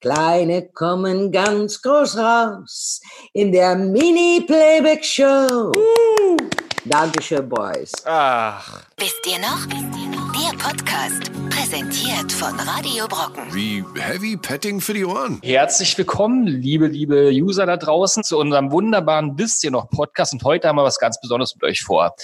Kleine kommen ganz groß raus in der Mini-Playback-Show. Uh. Dankeschön, Boys. Ach. Wisst ihr noch? Der Podcast, präsentiert von Radio Brocken. Wie heavy petting für die Ohren. Herzlich willkommen, liebe, liebe User da draußen, zu unserem wunderbaren Wisst ihr noch Podcast. Und heute haben wir was ganz Besonderes mit euch vor.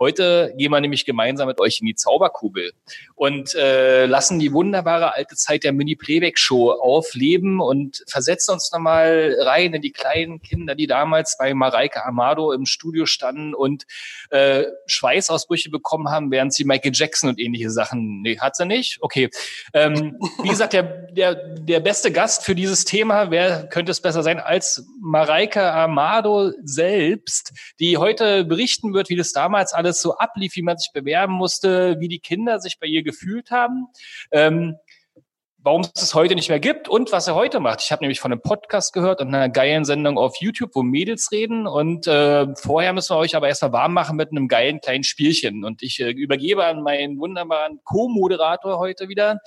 Heute gehen wir nämlich gemeinsam mit euch in die Zauberkugel und äh, lassen die wunderbare alte Zeit der Mini-Playback-Show aufleben und versetzen uns nochmal rein in die kleinen Kinder, die damals bei Mareike Amado im Studio standen und äh, Schweißausbrüche bekommen haben, während sie Michael Jackson und ähnliche Sachen. Nee, hat sie nicht? Okay. Ähm, wie gesagt, der, der, der beste Gast für dieses Thema, wer könnte es besser sein als Mareike Amado selbst, die heute berichten wird, wie das damals alles alles so ablief, wie man sich bewerben musste, wie die Kinder sich bei ihr gefühlt haben. Ähm, warum es es heute nicht mehr gibt und was er heute macht. Ich habe nämlich von einem Podcast gehört und einer geilen Sendung auf YouTube, wo Mädels reden. Und äh, vorher müssen wir euch aber erstmal warm machen mit einem geilen kleinen Spielchen. Und ich äh, übergebe an meinen wunderbaren Co-Moderator heute wieder,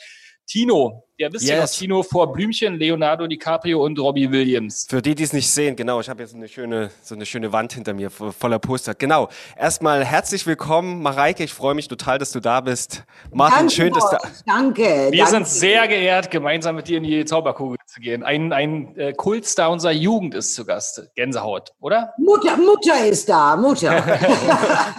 Tino, der wisst yes. ja noch, Tino vor Blümchen, Leonardo DiCaprio und Robbie Williams. Für die, die es nicht sehen, genau, ich habe jetzt eine schöne, so eine schöne Wand hinter mir voller Poster. Genau. Erstmal herzlich willkommen, Mareike, ich freue mich total, dass du da bist. Martin, danke, schön, dass du. Danke. Wir danke. sind sehr geehrt, gemeinsam mit dir in die Zauberkugel zu gehen. Ein, ein äh, Kultstar unserer Jugend ist zu Gast. Gänsehaut, oder? Mutter, Mutter ist da, Mutter.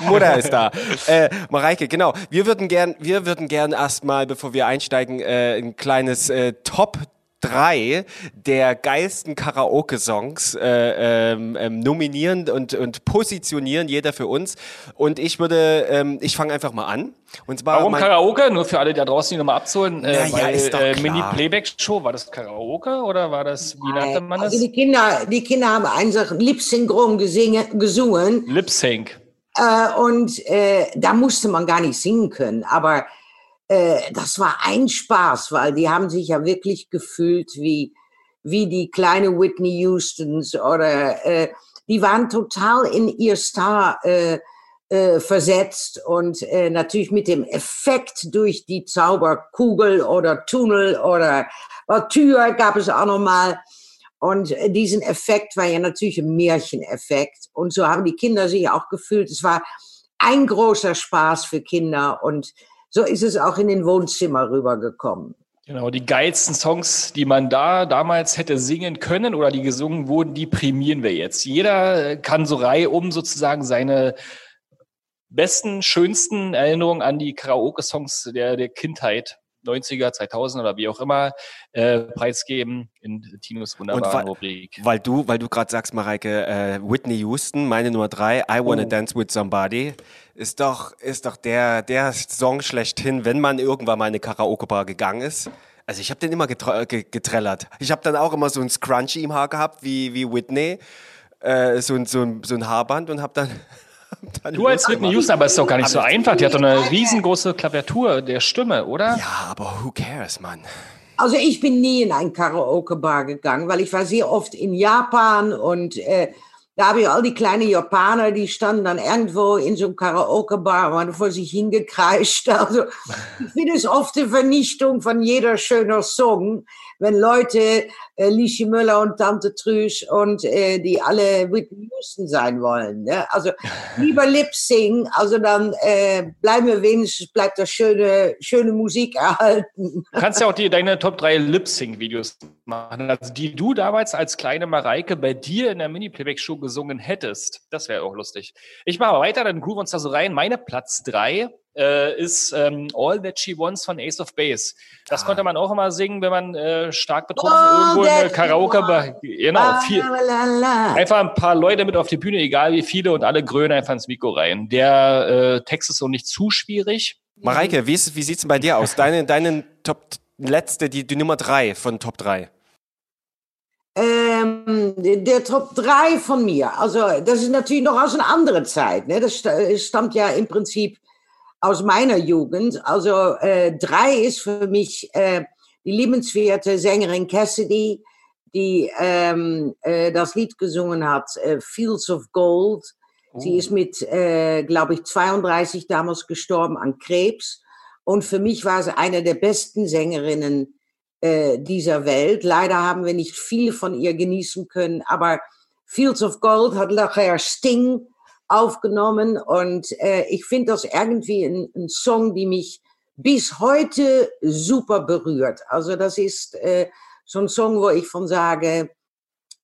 Mutter ist da. Äh, Mareike, genau. Wir würden gern, wir würden gern erstmal, bevor wir einsteigen, äh, ein kleines äh, Top drei der geilsten Karaoke-Songs äh, ähm, ähm, nominieren und, und positionieren, jeder für uns. Und ich würde, ähm, ich fange einfach mal an. Und zwar Warum Karaoke? Nur für alle, die da draußen die nochmal abzuholen. Äh, ja, weil, äh, Mini-Playback-Show, war das Karaoke oder war das, wie nannte man das? Also die Kinder, die Kinder haben einfach Lip-Synchron gesungen. Lip-Sync. Äh, und äh, da musste man gar nicht singen können, aber äh, das war ein Spaß, weil die haben sich ja wirklich gefühlt wie, wie die kleine Whitney Houstons oder äh, die waren total in ihr Star äh, äh, versetzt und äh, natürlich mit dem Effekt durch die Zauberkugel oder Tunnel oder äh, Tür gab es auch nochmal. Und äh, diesen Effekt war ja natürlich ein Märcheneffekt. Und so haben die Kinder sich auch gefühlt. Es war ein großer Spaß für Kinder und so ist es auch in den Wohnzimmer rübergekommen. Genau, die geilsten Songs, die man da damals hätte singen können oder die gesungen wurden, die prämieren wir jetzt. Jeder kann so Reihe um sozusagen seine besten, schönsten Erinnerungen an die Karaoke-Songs der, der Kindheit 90er, 2000 oder wie auch immer äh, preisgeben in Tinos wunderbaren Rubrik. Weil du, weil du gerade sagst, Mareike, äh, Whitney Houston, meine Nummer drei, I Wanna oh. Dance with Somebody, ist doch, ist doch der, der Song schlechthin, wenn man irgendwann mal in eine Karaoke-Bar gegangen ist. Also ich habe den immer getrellert. Ich habe dann auch immer so ein Scrunchie im Haar gehabt, wie, wie Whitney, äh, so, ein, so, ein, so ein Haarband und habe dann Du als Whitney Houston, aber es ist doch gar nicht so einfach. Die hat doch eine riesengroße Klaviatur der Stimme, oder? Ja, aber who cares, Mann? Also ich bin nie in ein Karaoke-Bar gegangen, weil ich war sehr oft in Japan und äh, da habe ich all die kleinen Japaner, die standen dann irgendwo in so einem Karaoke-Bar, waren vor sich hingekreischt. Also ich finde es oft die Vernichtung von jeder schöner Song, wenn Leute äh, Lischi Müller und Tante Trüsch und äh, die alle Whitney Houston sein wollen. Ne? Also lieber Lip Sing, also dann äh, bleiben wir wenigstens, bleibt das schöne, schöne Musik erhalten. Du kannst ja auch die, deine Top 3 Lip Sing Videos machen, also die du damals als kleine Mareike bei dir in der Mini-Playback-Show gesungen hättest. Das wäre auch lustig. Ich mache weiter, dann groove uns da so rein. Meine Platz 3 äh, ist ähm, All That She Wants von Ace of Base. Das ah. konnte man auch immer singen, wenn man äh, stark betrunken All irgendwo in der Karaoke, genau, viel, einfach ein paar Leute mit auf die Bühne, egal wie viele und alle grönen einfach ins Mikro rein. Der äh, Text ist so nicht zu schwierig. Mareike, wie, ist, wie sieht's denn bei dir aus? Deine, deine Top letzte, die, die Nummer drei von Top 3. Ähm, der Top 3 von mir, also das ist natürlich noch aus einer anderen Zeit. Ne? Das stammt ja im Prinzip aus meiner Jugend. Also äh, drei ist für mich äh, die liebenswerte Sängerin Cassidy, die ähm, äh, das Lied gesungen hat, äh, Fields of Gold. Oh. Sie ist mit, äh, glaube ich, 32 damals gestorben an Krebs. Und für mich war sie eine der besten Sängerinnen äh, dieser Welt. Leider haben wir nicht viel von ihr genießen können, aber Fields of Gold hat nachher Sting aufgenommen und äh, ich finde das irgendwie ein, ein, Song, die mich bis heute super berührt. Also das ist äh, so ein Song, wo ich von sage,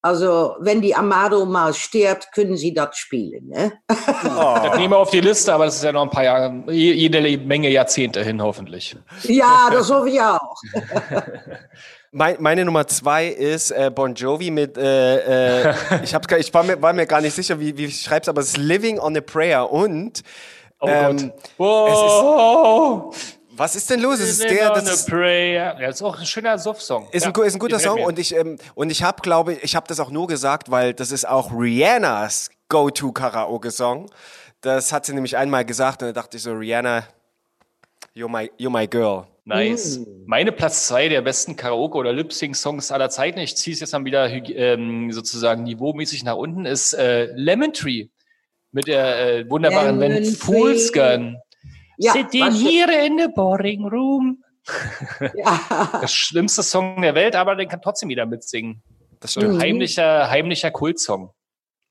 also, wenn die Amado mal stirbt, können sie das spielen. Ne? Oh. Das nehmen wir auf die Liste, aber das ist ja noch ein paar Jahre, jede Menge Jahrzehnte hin, hoffentlich. Ja, das hoffe ich auch. Mein, meine Nummer zwei ist äh, Bon Jovi mit, äh, äh, ich, hab's, ich war, mir, war mir gar nicht sicher, wie, wie ich schreib's, aber es ist Living on a Prayer und Oh ähm, Gott. Es ist, was ist denn los? Ist der, das ist, ja, ist auch ein schöner Suff-Song. Ist, ja, ein, ist ein guter Song und ich, ähm, und ich habe, glaube ich, ich habe das auch nur gesagt, weil das ist auch Rihannas Go-To-Karaoke-Song. Das hat sie nämlich einmal gesagt und da dachte ich so, Rihanna, you're my, you're my girl. Nice. Mm. Meine Platz zwei der besten Karaoke- oder Lip-Sync-Songs aller Zeiten, ich ziehe es jetzt dann wieder ähm, sozusagen niveaumäßig nach unten, ist äh, Lemon Tree mit der äh, wunderbaren Band Fool's Gun. Ja, Sitting here in the boring room. Ja. Das schlimmste Song der Welt, aber den kann trotzdem jeder mitsingen. Das ist ein heimlicher, heimlicher Kultsong.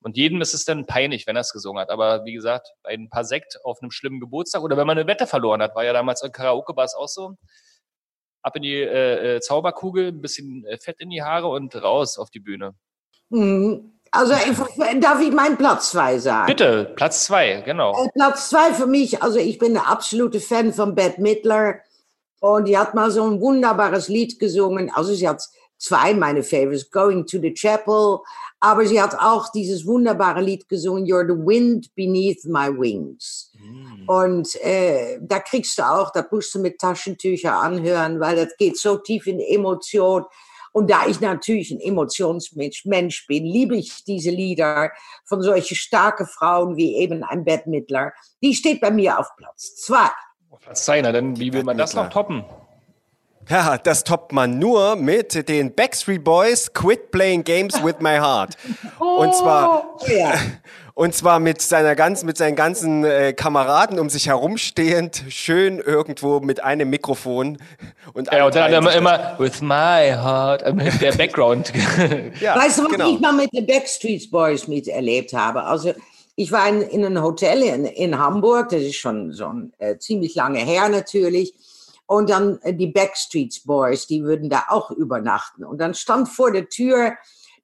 Und jedem ist es dann peinlich, wenn er es gesungen hat. Aber wie gesagt, bei ein paar Sekt auf einem schlimmen Geburtstag oder wenn man eine Wette verloren hat, war ja damals in Karaoke war es auch so. Ab in die äh, äh Zauberkugel, ein bisschen äh, Fett in die Haare und raus auf die Bühne. Mhm. Also darf ich meinen Platz zwei sagen? Bitte, Platz zwei, genau. Äh, Platz zwei für mich, also ich bin eine absolute Fan von Bette Midler und die hat mal so ein wunderbares Lied gesungen. Also sie hat zwei meine Favorites, Going to the Chapel, aber sie hat auch dieses wunderbare Lied gesungen, You're the Wind Beneath My Wings. Mm. Und äh, da kriegst du auch, da musst du mit Taschentücher anhören, weil das geht so tief in Emotion. Und da ich natürlich ein Emotionsmensch Mensch bin, liebe ich diese Lieder von solchen starken Frauen wie eben ein Bettmittler. Die steht bei mir auf Platz zwei. Platz zwei, na dann, wie will man das noch toppen? Ja, das toppt man nur mit den Backstreet Boys Quit Playing Games with My Heart. Und zwar, oh, ja. Und zwar mit seiner ganzen, mit seinen ganzen äh, Kameraden um sich herumstehend, schön irgendwo mit einem Mikrofon und Ja, und dann immer, immer with my heart, mit der Background. ja, weißt du, was genau. ich mal mit den Backstreet Boys miterlebt habe? Also ich war in, in einem Hotel in, in Hamburg, das ist schon so ein äh, ziemlich lange her natürlich. Und dann äh, die Backstreet Boys, die würden da auch übernachten. Und dann stand vor der Tür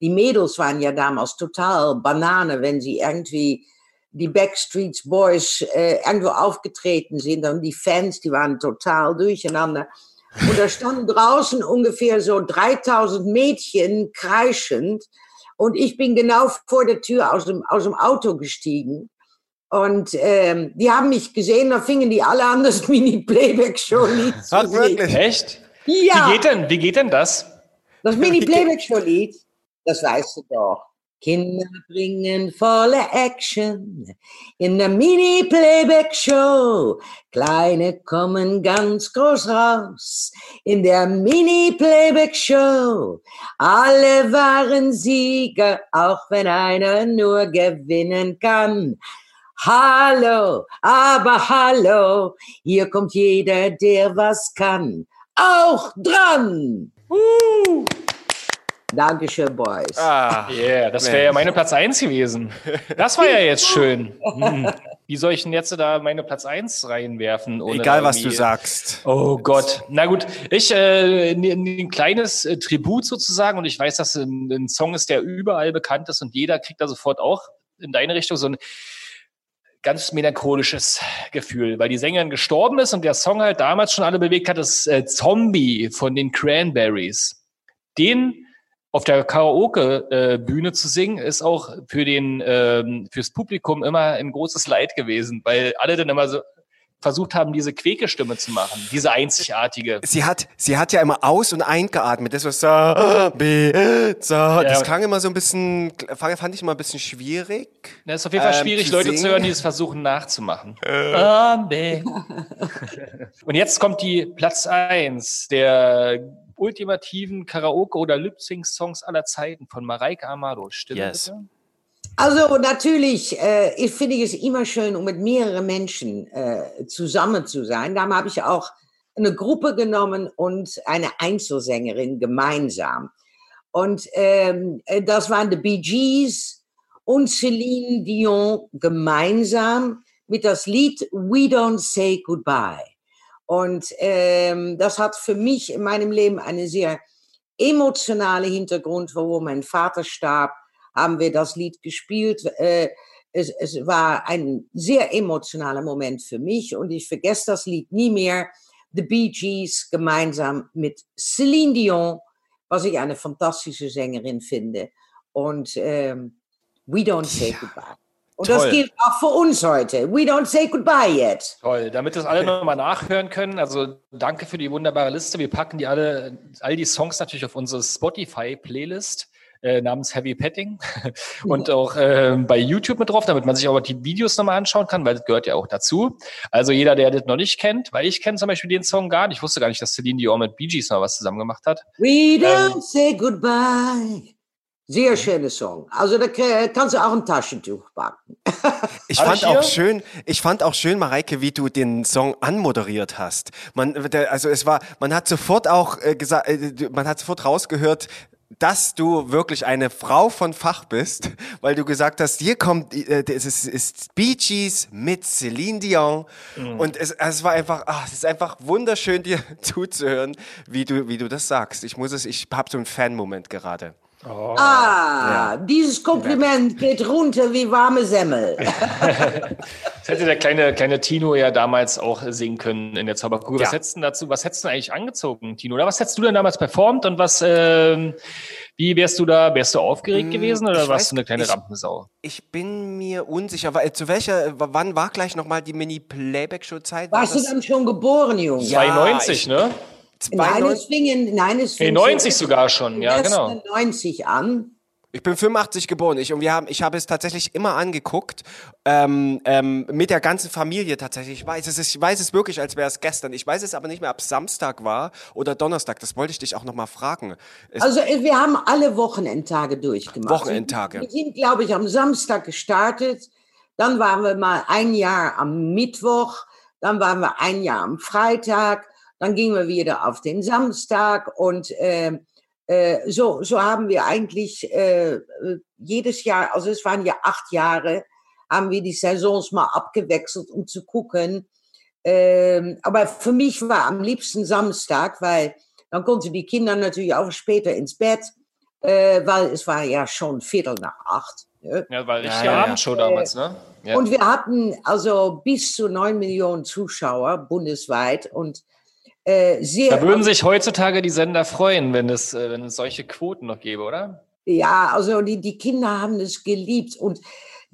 die Mädels waren ja damals total Banane, wenn sie irgendwie die Backstreet Boys äh, irgendwo aufgetreten sind und die Fans, die waren total durcheinander. Und da standen draußen ungefähr so 3000 Mädchen kreischend und ich bin genau vor der Tür aus dem, aus dem Auto gestiegen. Und ähm, die haben mich gesehen, da fingen die alle an, das Mini-Playback-Show-Lied zu Ach, wirklich? Echt? Ja. Wie geht denn, wie geht denn das? Das Mini-Playback-Show-Lied? Das weißt du doch. Kinder bringen volle Action in der Mini-Playback-Show. Kleine kommen ganz groß raus in der Mini-Playback-Show. Alle waren Sieger, auch wenn einer nur gewinnen kann. Hallo, aber hallo, hier kommt jeder, der was kann. Auch dran! Uh. Dankeschön, Boys. Ah, yeah, das wäre ja meine Platz 1 gewesen. Das war ja jetzt schön. Hm. Wie soll ich denn jetzt da meine Platz 1 reinwerfen? Egal, was du sagst. Oh Gott. Na gut, ich äh, ein kleines äh, Tribut sozusagen und ich weiß, dass ein, ein Song ist, der überall bekannt ist und jeder kriegt da sofort auch in deine Richtung so ein ganz melancholisches Gefühl, weil die Sängerin gestorben ist und der Song halt damals schon alle bewegt hat, ist äh, Zombie von den Cranberries. Den auf der Karaoke-Bühne zu singen, ist auch für den ähm, fürs Publikum immer ein großes Leid gewesen, weil alle dann immer so versucht haben, diese Quäke-Stimme zu machen, diese einzigartige. Sie hat, sie hat ja immer aus- und eingeatmet. Das war so, B, so. Ja, das klang immer so ein bisschen, fand ich immer ein bisschen schwierig. Das ist auf jeden Fall ähm, schwierig, Leute singen. zu hören, die es versuchen nachzumachen. Äh. und jetzt kommt die Platz eins der ultimativen Karaoke- oder Lip-Sync-Songs aller Zeiten von Mareike Amado. Stimmt yes. bitte? Also natürlich, äh, ich finde es immer schön, um mit mehreren Menschen äh, zusammen zu sein. Darum habe ich auch eine Gruppe genommen und eine Einzelsängerin gemeinsam. Und ähm, äh, das waren die Bee Gees und Celine Dion gemeinsam mit das Lied We Don't Say Goodbye. Und ähm, das hat für mich in meinem Leben eine sehr emotionale Hintergrund, wo mein Vater starb, haben wir das Lied gespielt. Äh, es, es war ein sehr emotionaler Moment für mich und ich vergesse das Lied nie mehr. The Bee Gees gemeinsam mit Celine Dion, was ich eine fantastische Sängerin finde. Und ähm, We Don't Say. Goodbye. Und Toll. das gilt auch für uns heute. We don't say goodbye yet. Toll, damit das alle nochmal nachhören können. Also danke für die wunderbare Liste. Wir packen die alle, all die Songs natürlich auf unsere Spotify-Playlist äh, namens Heavy Petting und auch äh, bei YouTube mit drauf, damit man sich auch die Videos nochmal anschauen kann, weil das gehört ja auch dazu. Also jeder, der das noch nicht kennt, weil ich kenne zum Beispiel den Song gar nicht. Ich wusste gar nicht, dass Celine Dion mit Bee Gees noch was zusammen gemacht hat. We don't ähm, say goodbye. Sehr schöner Song. Also da kannst du auch ein Taschentuch backen. ich fand auch schön, ich fand auch schön, Mareike, wie du den Song anmoderiert hast. Man, also es war, man hat sofort auch äh, gesagt, äh, man hat sofort rausgehört, dass du wirklich eine Frau von Fach bist, weil du gesagt hast, hier kommt, äh, es ist, ist Bee Gees mit Celine Dion mhm. und es, es war einfach, ach, es ist einfach wunderschön, dir zuzuhören, wie du, wie du das sagst. Ich muss es, ich habe so einen Fan-Moment gerade. Oh. Ah, ja. dieses Kompliment geht runter wie warme Semmel. das hätte der kleine, kleine Tino ja damals auch singen können in der Zauberkugel. Was ja. hättest du dazu, was hättest du eigentlich angezogen, Tino? Oder was hättest du denn damals performt und was, äh, wie wärst du da, wärst du aufgeregt hm, gewesen oder ich warst weiß, du eine kleine ich, Rampensau? Ich bin mir unsicher, weil, zu welcher, wann war gleich nochmal die Mini-Playback-Show-Zeit? Warst war du dann schon geboren, Junge? Ja, 92, ne? Nein, es fing in, nein, es fing 90 sogar schon, ja, genau. 90 an. Ich bin 85 geboren. Ich, und wir haben, ich habe es tatsächlich immer angeguckt, ähm, ähm, mit der ganzen Familie tatsächlich. Ich weiß es, ich weiß es wirklich, als wäre es gestern. Ich weiß es aber nicht mehr, ob Samstag war oder Donnerstag. Das wollte ich dich auch nochmal fragen. Es also äh, wir haben alle Wochenendtage durchgemacht. Wochenendtage. Wir sind, glaube ich, am Samstag gestartet. Dann waren wir mal ein Jahr am Mittwoch. Dann waren wir ein Jahr am Freitag. Dann gingen wir wieder auf den Samstag und äh, äh, so, so haben wir eigentlich äh, jedes Jahr, also es waren ja acht Jahre, haben wir die Saisons mal abgewechselt, um zu gucken. Ähm, aber für mich war am liebsten Samstag, weil dann konnten die Kinder natürlich auch später ins Bett, äh, weil es war ja schon Viertel nach acht. Ne? Ja, weil ich ja, ja Abendshow damals, ne? Ja. Und wir hatten also bis zu neun Millionen Zuschauer bundesweit und äh, sehr. Da würden sich heutzutage die Sender freuen, wenn es, äh, wenn es solche Quoten noch gäbe, oder? Ja, also die, die Kinder haben es geliebt und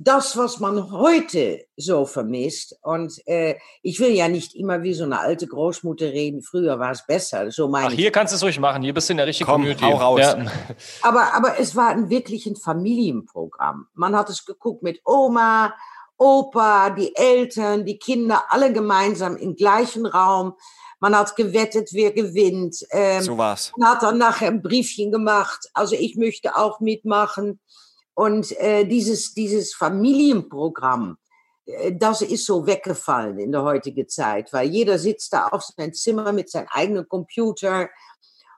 das, was man heute so vermisst, und äh, ich will ja nicht immer wie so eine alte Großmutter reden, früher war es besser, so meine Ach, hier kannst du es ruhig machen, hier bist du in der richtigen Komm, Community. Hau raus. Ja. Aber, aber es war ein wirklich ein Familienprogramm. Man hat es geguckt mit Oma, Opa, die Eltern, die Kinder, alle gemeinsam im gleichen Raum. Man hat gewettet, wer gewinnt. Ähm, so war's. Man hat dann nachher ein Briefchen gemacht. Also ich möchte auch mitmachen. Und äh, dieses, dieses Familienprogramm, äh, das ist so weggefallen in der heutigen Zeit, weil jeder sitzt da auf seinem Zimmer mit seinem eigenen Computer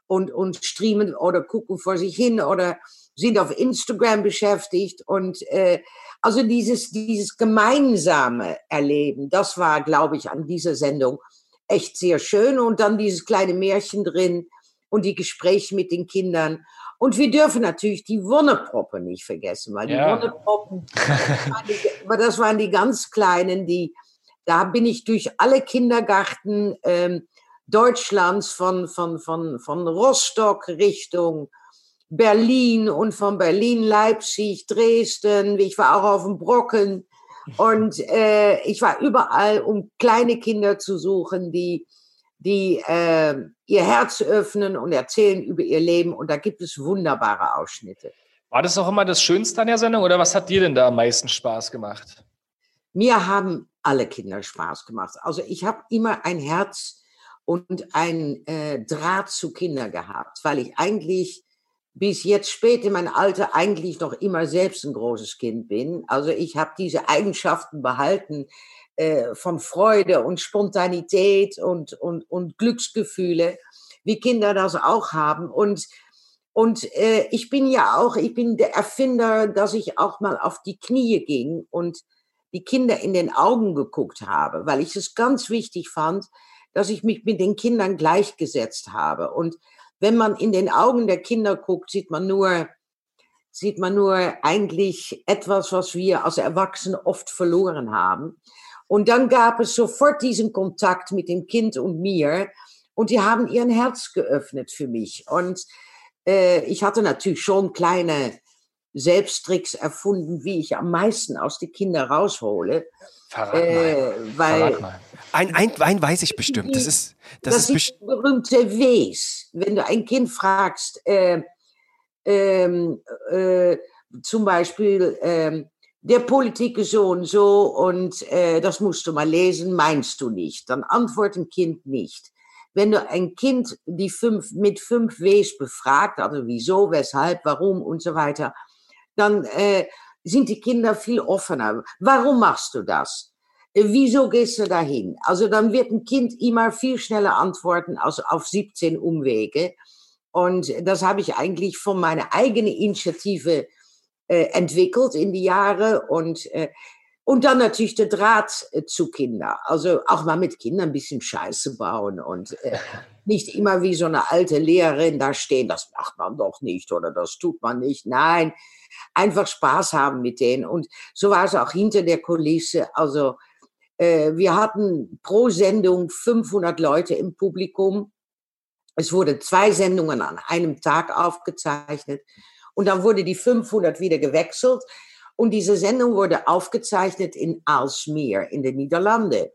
und, und streamen oder gucken vor sich hin oder sind auf Instagram beschäftigt. Und äh, also dieses, dieses gemeinsame Erleben, das war, glaube ich, an dieser Sendung echt sehr schön. Und dann dieses kleine Märchen drin und die Gespräche mit den Kindern. Und wir dürfen natürlich die Wonneproppe nicht vergessen, weil die ja. Wonneproppen, aber das waren die ganz Kleinen, die, da bin ich durch alle Kindergarten ähm, Deutschlands von, von, von, von Rostock Richtung Berlin und von Berlin Leipzig, Dresden, ich war auch auf dem Brocken, und äh, ich war überall, um kleine Kinder zu suchen, die, die äh, ihr Herz öffnen und erzählen über ihr Leben. Und da gibt es wunderbare Ausschnitte. War das auch immer das Schönste an der Sendung oder was hat dir denn da am meisten Spaß gemacht? Mir haben alle Kinder Spaß gemacht. Also ich habe immer ein Herz und ein äh, Draht zu Kindern gehabt, weil ich eigentlich bis jetzt spät in mein Alter eigentlich noch immer selbst ein großes Kind bin. Also ich habe diese Eigenschaften behalten äh, von Freude und Spontanität und, und, und Glücksgefühle, wie Kinder das auch haben. Und, und äh, ich bin ja auch, ich bin der Erfinder, dass ich auch mal auf die Knie ging und die Kinder in den Augen geguckt habe, weil ich es ganz wichtig fand, dass ich mich mit den Kindern gleichgesetzt habe. Und wenn man in den Augen der Kinder guckt, sieht man nur, sieht man nur eigentlich etwas, was wir als Erwachsene oft verloren haben. Und dann gab es sofort diesen Kontakt mit dem Kind und mir. Und die haben ihren Herz geöffnet für mich. Und äh, ich hatte natürlich schon kleine Selbsttricks erfunden, wie ich am meisten aus den Kindern raushole. Verrat mal. Äh, weil Verrat mal. Ein, ein, ein weiß ich bestimmt. Das ist, das, das, ist, ist die berühmte Wes. Wenn du ein Kind fragst, äh, ähm, äh, zum Beispiel, ähm, der Politik ist so und so und äh, das musst du mal lesen, meinst du nicht? Dann antwortet ein Kind nicht. Wenn du ein Kind die fünf, mit fünf Ws befragt, also wieso, weshalb, warum und so weiter, dann äh, sind die Kinder viel offener. Warum machst du das? Äh, Wieso gehst du dahin? Also dann wird ein Kind immer viel schneller antworten als auf 17 Umwege. Und das habe ich eigentlich von meiner eigenen Initiative äh, entwickelt in die Jahre und äh, und dann natürlich der Draht äh, zu Kindern. Also auch mal mit Kindern ein bisschen Scheiße bauen und äh, nicht immer wie so eine alte Lehrerin da stehen, das macht man doch nicht oder das tut man nicht. Nein, einfach Spaß haben mit denen. Und so war es auch hinter der Kulisse. Also äh, wir hatten pro Sendung 500 Leute im Publikum. Es wurden zwei Sendungen an einem Tag aufgezeichnet und dann wurde die 500 wieder gewechselt. Und diese Sendung wurde aufgezeichnet in Aalsmeer in den Niederlanden.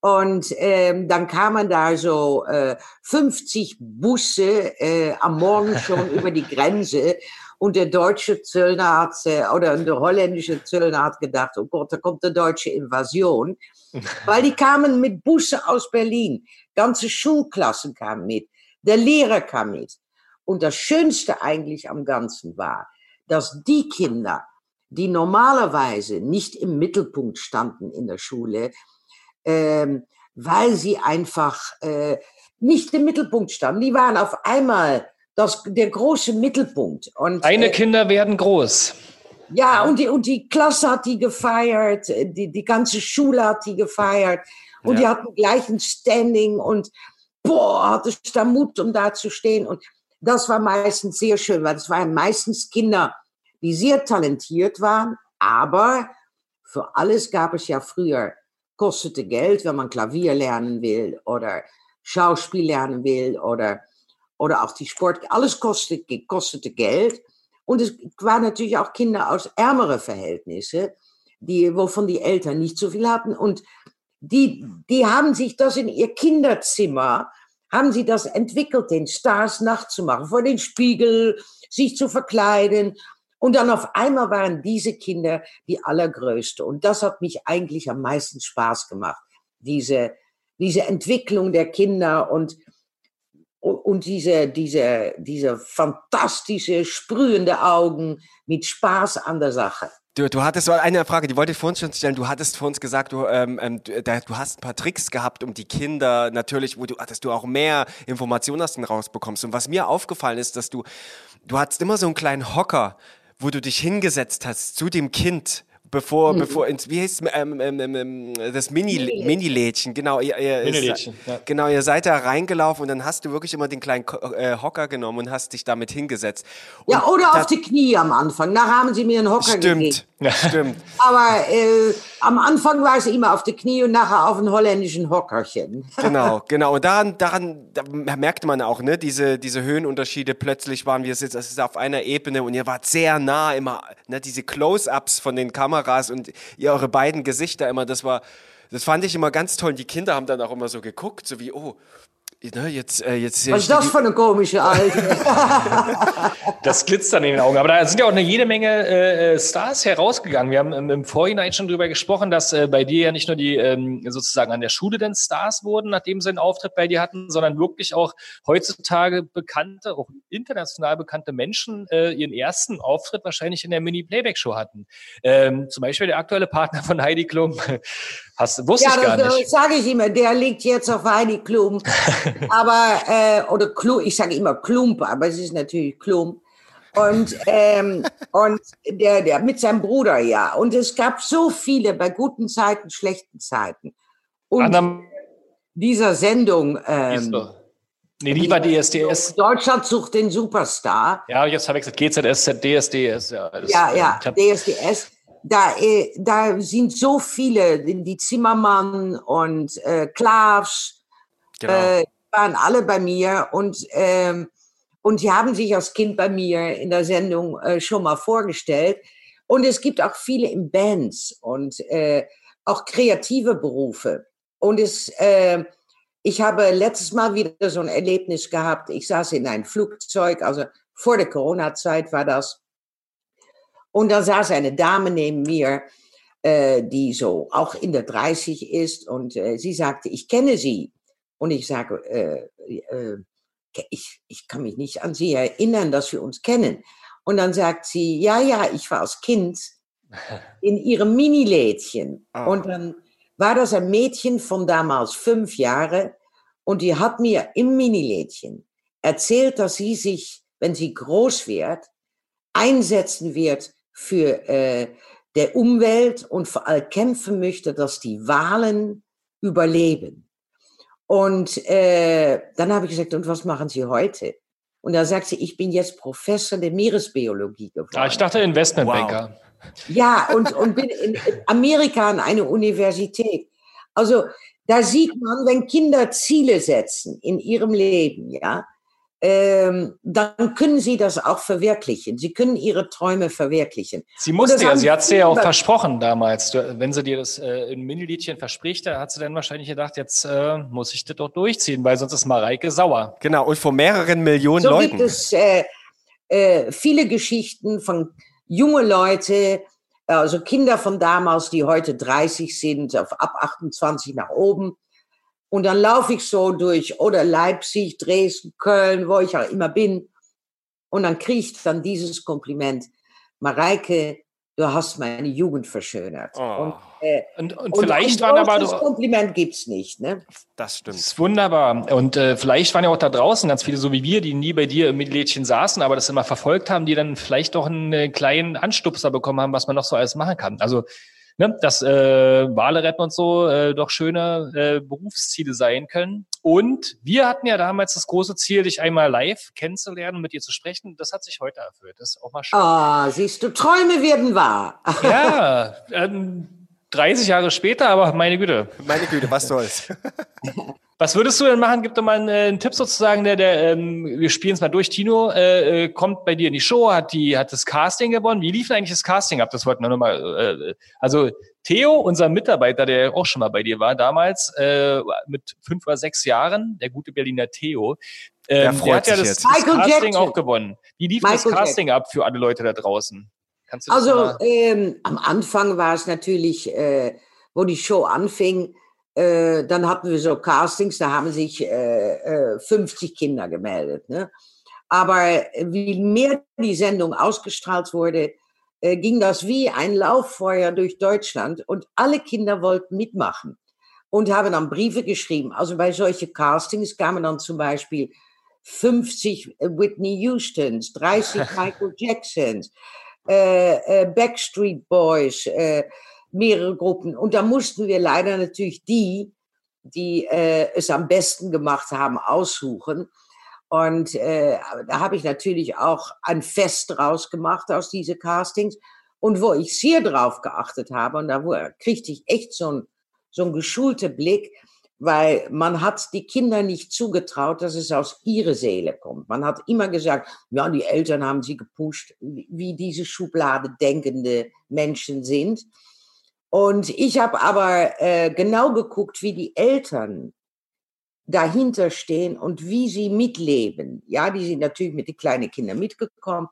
Und ähm, dann kamen da so äh, 50 Busse äh, am Morgen schon über die Grenze. Und der deutsche Zöllner hat, oder der holländische Zöllner hat gedacht, oh Gott, da kommt eine deutsche Invasion. Weil die kamen mit Busse aus Berlin. Ganze Schulklassen kamen mit. Der Lehrer kam mit. Und das Schönste eigentlich am Ganzen war, dass die Kinder, die normalerweise nicht im Mittelpunkt standen in der Schule, ähm, weil sie einfach äh, nicht im Mittelpunkt standen. Die waren auf einmal das, der große Mittelpunkt. Und, Deine äh, Kinder werden groß. ja, und die, und die Klasse hat die gefeiert, die, die ganze Schule hat die gefeiert und Ja. die hatten gleich ein Standing und boah, hatte ich da Mut, um da zu stehen. Und das war meistens sehr schön, weil es waren meistens Kinder, die sehr talentiert waren, aber für alles gab es ja früher, kostete Geld, wenn man Klavier lernen will oder Schauspiel lernen will oder, oder auch die Sport, alles kostete, kostete Geld. Und es waren natürlich auch Kinder aus ärmeren Verhältnissen, die, wovon die Eltern nicht so viel hatten. Und die, die haben sich das in ihr Kinderzimmer, haben sie das entwickelt, den Stars nachzumachen, vor den Spiegel, sich zu verkleiden. Und dann auf einmal waren diese Kinder die allergrößte. Und das hat mich eigentlich am meisten Spaß gemacht. Diese, diese Entwicklung der Kinder und, und diese, diese, diese fantastische, sprühende Augen mit Spaß an der Sache. Du, du hattest eine Frage, die wollte ich vor uns schon stellen. Du hattest vor uns gesagt, du, ähm, ähm, du, du hast ein paar Tricks gehabt, um die Kinder natürlich, wo du, dass du auch mehr Informationen denen rausbekommst. Und was mir aufgefallen ist, dass du, du hattest immer so einen kleinen Hocker, wo du dich hingesetzt hast zu dem Kind. Bevor, Mhm. bevor ins, wie heißt ähm, ähm, ähm, ähm, das Mini, Mini-Lädchen, genau, ihr, ihr, Mini-Lädchen, ja. genau, ihr seid da reingelaufen und dann hast du wirklich immer den kleinen äh, Hocker genommen und hast dich damit hingesetzt. Und Ja, oder da- auf die Knie am Anfang. Nachher haben sie mir einen Hocker gegeben. Stimmt, stimmt. Aber äh, am Anfang war sie immer auf die Knie und nachher auf einen holländischen Hockerchen. Genau, genau. Und daran, daran da merkte man auch, ne, diese, diese Höhenunterschiede. Plötzlich waren wir jetzt, es ist auf einer Ebene und ihr wart sehr nah immer, ne, diese Close-ups von den Kameras und ihr eure beiden Gesichter immer, das war, das fand ich immer ganz toll. Und die Kinder haben dann auch immer so geguckt, so wie, oh, Ne, jetzt, äh, jetzt, Was ist das für eine komische Alte? das glitzert in den Augen. Aber da sind ja auch eine jede Menge äh, äh, Stars herausgegangen. Wir haben im, im Vorhinein schon drüber gesprochen, dass äh, bei dir ja nicht nur die ähm, sozusagen an der Schule denn Stars wurden, nachdem sie einen Auftritt bei dir hatten, sondern wirklich auch heutzutage bekannte, auch international bekannte Menschen äh, ihren ersten Auftritt wahrscheinlich in der Mini-Playback-Show hatten. Ähm, zum Beispiel der aktuelle Partner von Heidi Klum. Hast, wusste ja, ich gar das, nicht. sage ich immer, der liegt jetzt auf Heidi Klum. aber, äh, oder Klum, ich sage immer Klump, aber es ist natürlich Klump. Und, ähm, und der, der mit seinem Bruder, ja. Und es gab so viele bei guten Zeiten, schlechten Zeiten. Und Adam, dieser Sendung. Ähm, nee, die war DSDS. Deutschland sucht den Superstar. Ja, jetzt habe ich gesagt, GZS, DSDS. Ja, das, ja, ja DSDS. Da, äh, da sind so viele, die Zimmermann und äh, Klaas, genau. äh, waren alle bei mir und, ähm, und die haben sich als Kind bei mir in der Sendung äh, schon mal vorgestellt. Und es gibt auch viele in Bands und äh, auch kreative Berufe. Und es, äh, ich habe letztes Mal wieder so ein Erlebnis gehabt. Ich saß in einem Flugzeug, also vor der Corona-Zeit war das. Und da saß eine Dame neben mir, äh, die so auch in der 30 ist. Und äh, sie sagte, ich kenne Sie. Und ich sage, äh, äh, ich, ich kann mich nicht an Sie erinnern, dass wir uns kennen. Und dann sagt sie, ja, ja, ich war als Kind in ihrem Minilädchen. Oh. Und dann war das ein Mädchen von damals fünf Jahre und die hat mir im Minilädchen erzählt, dass sie sich, wenn sie groß wird, einsetzen wird für äh, der Umwelt und vor allem kämpfen möchte, dass die Wahlen überleben. Und äh, dann habe ich gesagt, und was machen Sie heute? Und da sagt sie, ich bin jetzt Professor der Meeresbiologie geworden. Ah, ich dachte Investmentbanker. Wow. Ja, und, und bin in Amerika an eine Universität. Also da sieht man, wenn Kinder Ziele setzen in ihrem Leben, ja, ähm, dann können sie das auch verwirklichen. Sie können ihre Träume verwirklichen. Sie musste ja, sie hat es dir ja auch versprochen damals. wenn sie dir das äh, in Miniliedchen verspricht, da hat sie dann wahrscheinlich gedacht, jetzt äh, muss ich das doch durchziehen, weil sonst ist Mareike sauer. Genau, und vor mehreren Millionen so Leuten. gibt es äh, äh, viele Geschichten von junge Leute, also Kinder von damals, die heute 30 sind, auf ab 28 nach oben, und dann laufe ich so durch oder Leipzig, Dresden, Köln, wo ich auch immer bin. Und dann kriege ich dann dieses Kompliment. Mareike, du hast meine Jugend verschönert. Oh. Und, äh, und, und, und, vielleicht waren aber das Kompliment gibt's nicht, ne? Das stimmt. Das ist wunderbar. Und äh, vielleicht waren ja auch da draußen ganz viele, so wie wir, die nie bei dir im Lädchen saßen, aber das immer verfolgt haben, die dann vielleicht doch einen äh, kleinen Anstupser bekommen haben, was man noch so alles machen kann. Also ne, dass äh, Wale retten und so äh, doch schöne äh, Berufsziele sein können. Und wir hatten ja damals das große Ziel, dich einmal live kennenzulernen und mit dir zu sprechen. Das hat sich heute erfüllt. Das ist auch mal schön. Ah, siehst du, Träume werden wahr. ja, ähm, 30 Jahre später, aber meine Güte. Meine Güte, was soll's. Was würdest du denn machen? Gib doch mal einen, äh, einen Tipp sozusagen, der, der ähm, wir spielen es mal durch. Tino äh, äh, kommt bei dir in die Show, hat die, hat das Casting gewonnen. Wie lief denn eigentlich das Casting ab? Das wollten wir nochmal. Äh, also Theo, unser Mitarbeiter, der auch schon mal bei dir war damals, äh, mit fünf oder sechs Jahren, der gute Berliner Theo, ähm, der, der hat ja das, das Casting Jackson. auch gewonnen. Wie lief Michael das Casting Jackson. ab für alle Leute da draußen? also ähm, am Anfang war es natürlich, äh, wo die Show anfing, äh, dann hatten wir so Castings, da haben sich äh, 50 äh, Kinder gemeldet. Ne? Aber wie mehr die Sendung ausgestrahlt wurde, äh, ging das wie ein Lauffeuer durch Deutschland und alle Kinder wollten mitmachen und haben dann Briefe geschrieben. Also bei solchen Castings kamen dann zum Beispiel 50 Whitney Houstons, 30 Michael Jacksons, äh, äh, Backstreet Boys, äh, mehrere Gruppen. Und da mussten wir leider natürlich die, die äh, es am besten gemacht haben, aussuchen. Und äh, da habe ich natürlich auch ein Fest draus gemacht aus diese Castings. Und wo ich sehr drauf geachtet habe, und da kriegte ich echt so ein so ein geschulter Blick, weil man hat die Kinder nicht zugetraut, dass es aus ihrer Seele kommt. Man hat immer gesagt, ja, die Eltern haben sie gepusht, wie diese Schublade denkende Menschen sind. Und ich habe aber äh, genau geguckt, wie die Eltern dahinter stehen und wie sie mitleben. Ja, die sind natürlich mit den kleinen Kindern mitgekommen,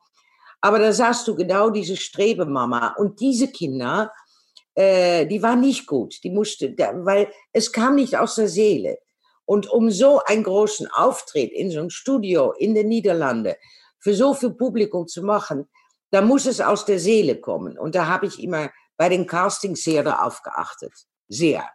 aber da sahst du genau diese Strebemama und diese Kinder, äh, die war nicht gut. Die musste, weil es kam nicht aus der Seele. Und um so einen großen Auftritt in so einem Studio in den Niederlanden für so viel Publikum zu machen, da muss es aus der Seele kommen. Und da habe ich immer bei den Castings sehr darauf geachtet. Sehr.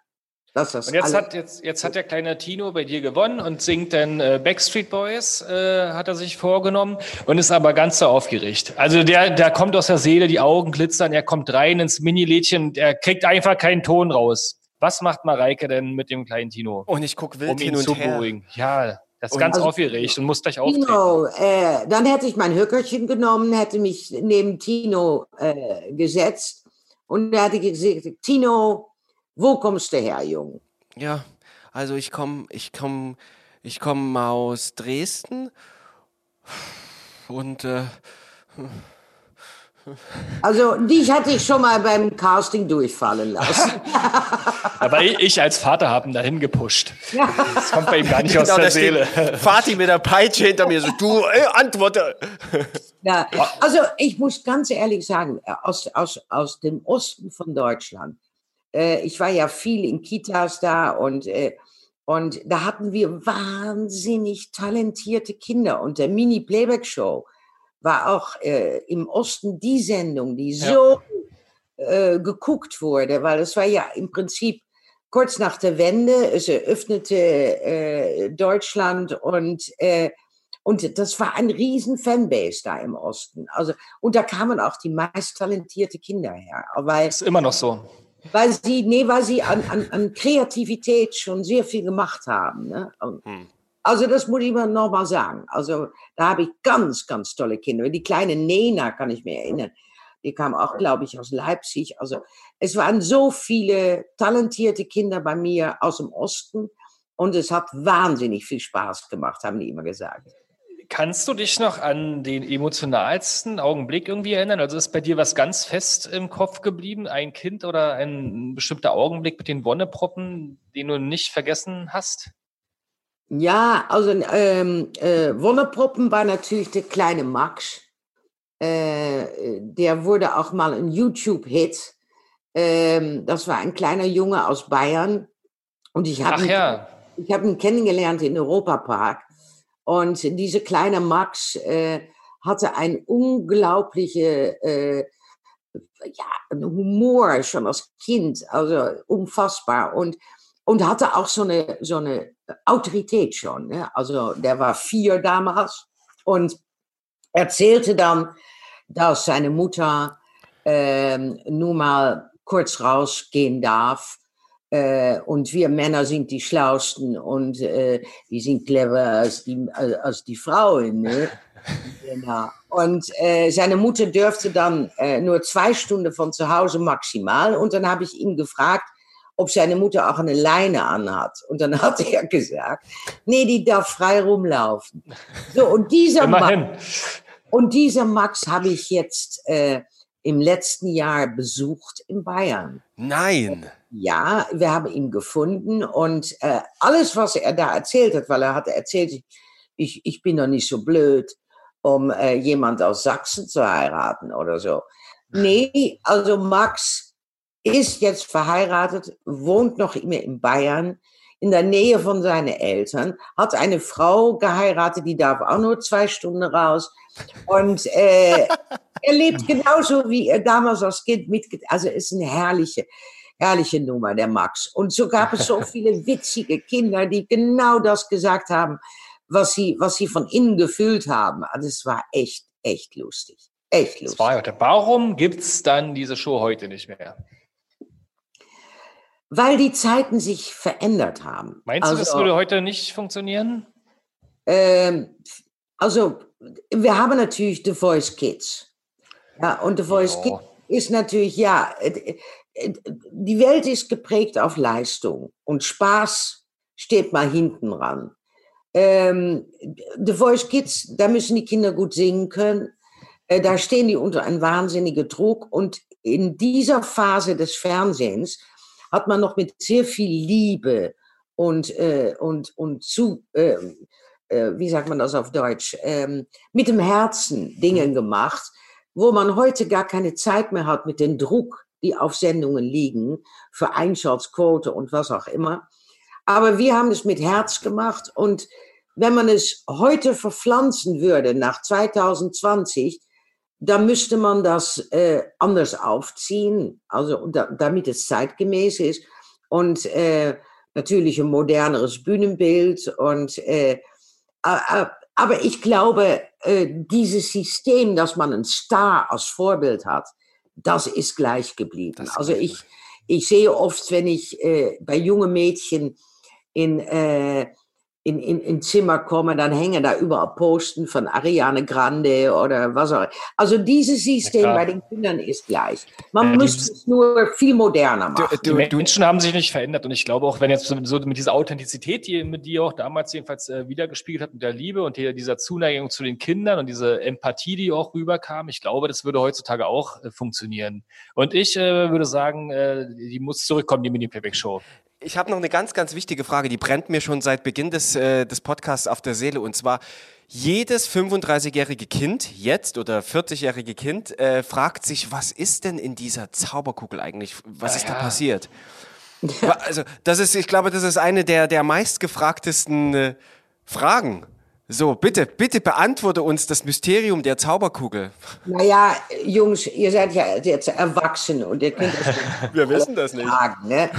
Das und jetzt hat, jetzt, jetzt hat der kleine Tino bei dir gewonnen und singt dann äh, Backstreet Boys, äh, hat er sich vorgenommen und ist aber ganz so aufgeregt. Also der, der kommt aus der Seele, die Augen glitzern, er kommt rein ins Mini-Lädchen, er kriegt einfach keinen Ton raus. Was macht Mareike denn mit dem kleinen Tino? Und ich gucke wild um hin und her. Beruhigen. Ja, das ist und ganz also, aufgeregt und muss gleich auftreten. Tino, äh, dann hätte ich mein Höckerchen genommen, hätte mich neben Tino äh, gesetzt und er hätte gesagt, Tino, wo kommst du her, Junge? Ja, also ich komme ich komm, ich komm aus Dresden und äh, also dich hatte ich schon mal beim Casting durchfallen lassen. Aber ich als Vater habe ihn dahin gepusht. Das kommt bei ihm gar nicht genau, aus der Seele. Vati mit der Peitsche hinter mir so, du, ey, antworte. Ja, also ich muss ganz ehrlich sagen, aus, aus, aus dem Osten von Deutschland, äh, ich war ja viel in Kitas da und, äh, und da hatten wir wahnsinnig talentierte Kinder und der Mini-Playback-Show war auch äh, im Osten die Sendung, die ja. so äh, geguckt wurde, weil es war ja im Prinzip kurz nach der Wende, es eröffnete äh, Deutschland und äh, und das war ein riesen Fanbase da im Osten. Also und da kamen auch die meist talentierte Kinder her. Weil, das ist immer noch so. Weil sie, nee, weil sie an, an, an Kreativität schon sehr viel gemacht haben. Ne? Hm. Also das muss ich mal nochmal sagen. Also da habe ich ganz, ganz tolle Kinder. Die kleine Nena kann ich mir erinnern. Die kam auch, glaube ich, aus Leipzig. Also es waren so viele talentierte Kinder bei mir aus dem Osten und es hat wahnsinnig viel Spaß gemacht, haben die immer gesagt. Kannst du dich noch an den emotionalsten Augenblick irgendwie erinnern? Also ist bei dir was ganz fest im Kopf geblieben? Ein Kind oder ein bestimmter Augenblick mit den Wonneproppen, den du nicht vergessen hast? Ja, also ähm, äh, Wonneproppen war natürlich der kleine Max. Äh, der wurde auch mal ein YouTube-Hit. Ähm, das war ein kleiner Junge aus Bayern. Und ich habe ihn, ja. hab ihn kennengelernt in Europapark. Und dieser kleine Max äh, hatte ein unglaubliche äh, ja, Humor schon als Kind, also unfassbar. Und und hatte auch so eine, so eine Autorität schon. Ne? Also der war vier damals und erzählte dann, dass seine Mutter ähm, nun mal kurz rausgehen darf. Äh, und wir Männer sind die Schlausten und äh, die sind clever als die, als die Frauen. Ne? genau. Und äh, seine Mutter dürfte dann äh, nur zwei Stunden von zu Hause maximal. Und dann habe ich ihn gefragt, ob seine Mutter auch eine Leine anhat. Und dann hat er gesagt, nee, die darf frei rumlaufen. So, und dieser Max, und dieser Max habe ich jetzt äh, im letzten Jahr besucht in Bayern. Nein. Ja, wir haben ihn gefunden und äh, alles, was er da erzählt hat, weil er hatte erzählt, ich, ich bin doch nicht so blöd, um äh, jemand aus Sachsen zu heiraten oder so. Nee, also Max ist jetzt verheiratet, wohnt noch immer in Bayern, in der Nähe von seinen Eltern, hat eine Frau geheiratet, die darf auch nur zwei Stunden raus. Und äh, er lebt genauso, wie er damals als Kind mitgeht. Also ist eine herrliche, herrliche Nummer, der Max. Und so gab es so viele witzige Kinder, die genau das gesagt haben, was sie, was sie von innen gefühlt haben. Also es war echt, echt lustig. Echt lustig. Warum gibt es dann diese Show heute nicht mehr? Weil die Zeiten sich verändert haben. Meinst also, du, das also würde heute nicht funktionieren? Ähm, also, wir haben natürlich The Voice Kids. Ja, und The Voice jo. Kids ist natürlich, ja, die Welt ist geprägt auf Leistung und Spaß steht mal hinten ran. Ähm, The Voice Kids, da müssen die Kinder gut singen können. Äh, da stehen die unter einem wahnsinnigen Druck. Und in dieser Phase des Fernsehens hat man noch mit sehr viel Liebe und, äh, und, und zu, äh, äh, wie sagt man das auf Deutsch, ähm, mit dem Herzen Dinge gemacht, wo man heute gar keine Zeit mehr hat mit dem Druck, die auf Sendungen liegen, für Einschaltquote und was auch immer. Aber wir haben es mit Herz gemacht und wenn man es heute verpflanzen würde nach 2020, dann müsste man das äh, anders aufziehen, also da, damit es zeitgemäß ist und äh, natürlich ein moderneres Bühnenbild und äh, aber ich glaube, äh, dieses System, dass man einen Star als Vorbild hat, das ist gleich geblieben. Das also ich, ich sehe oft, wenn ich äh, bei jungen Mädchen in, äh, in, in, in Zimmer komme, dann hängen da überall Posten von Ariane Grande oder was auch immer. Also dieses System ja, bei den Kindern ist gleich. Man äh, müsste es nur viel moderner machen. Du, du, die Menschen haben sich nicht verändert und ich glaube auch, wenn jetzt so mit dieser Authentizität, die mit dir auch damals jedenfalls äh, wiedergespiegelt hat, mit der Liebe und die, dieser Zuneigung zu den Kindern und diese Empathie, die auch rüberkam, ich glaube, das würde heutzutage auch äh, funktionieren. Und ich äh, würde sagen, äh, die muss zurückkommen, die Mini-Playback-Show. Ich habe noch eine ganz, ganz wichtige Frage, die brennt mir schon seit Beginn des, äh, des Podcasts auf der Seele. Und zwar, jedes 35-jährige Kind jetzt oder 40-jährige Kind äh, fragt sich, was ist denn in dieser Zauberkugel eigentlich? Was ja, ist da ja. passiert? Ja. Also, das ist, ich glaube, das ist eine der, der meistgefragtesten äh, Fragen. So, bitte, bitte beantworte uns das Mysterium der Zauberkugel. Naja, Jungs, ihr seid ja jetzt erwachsen und ihr könnt das Wir wissen das nicht. Fragen, ne?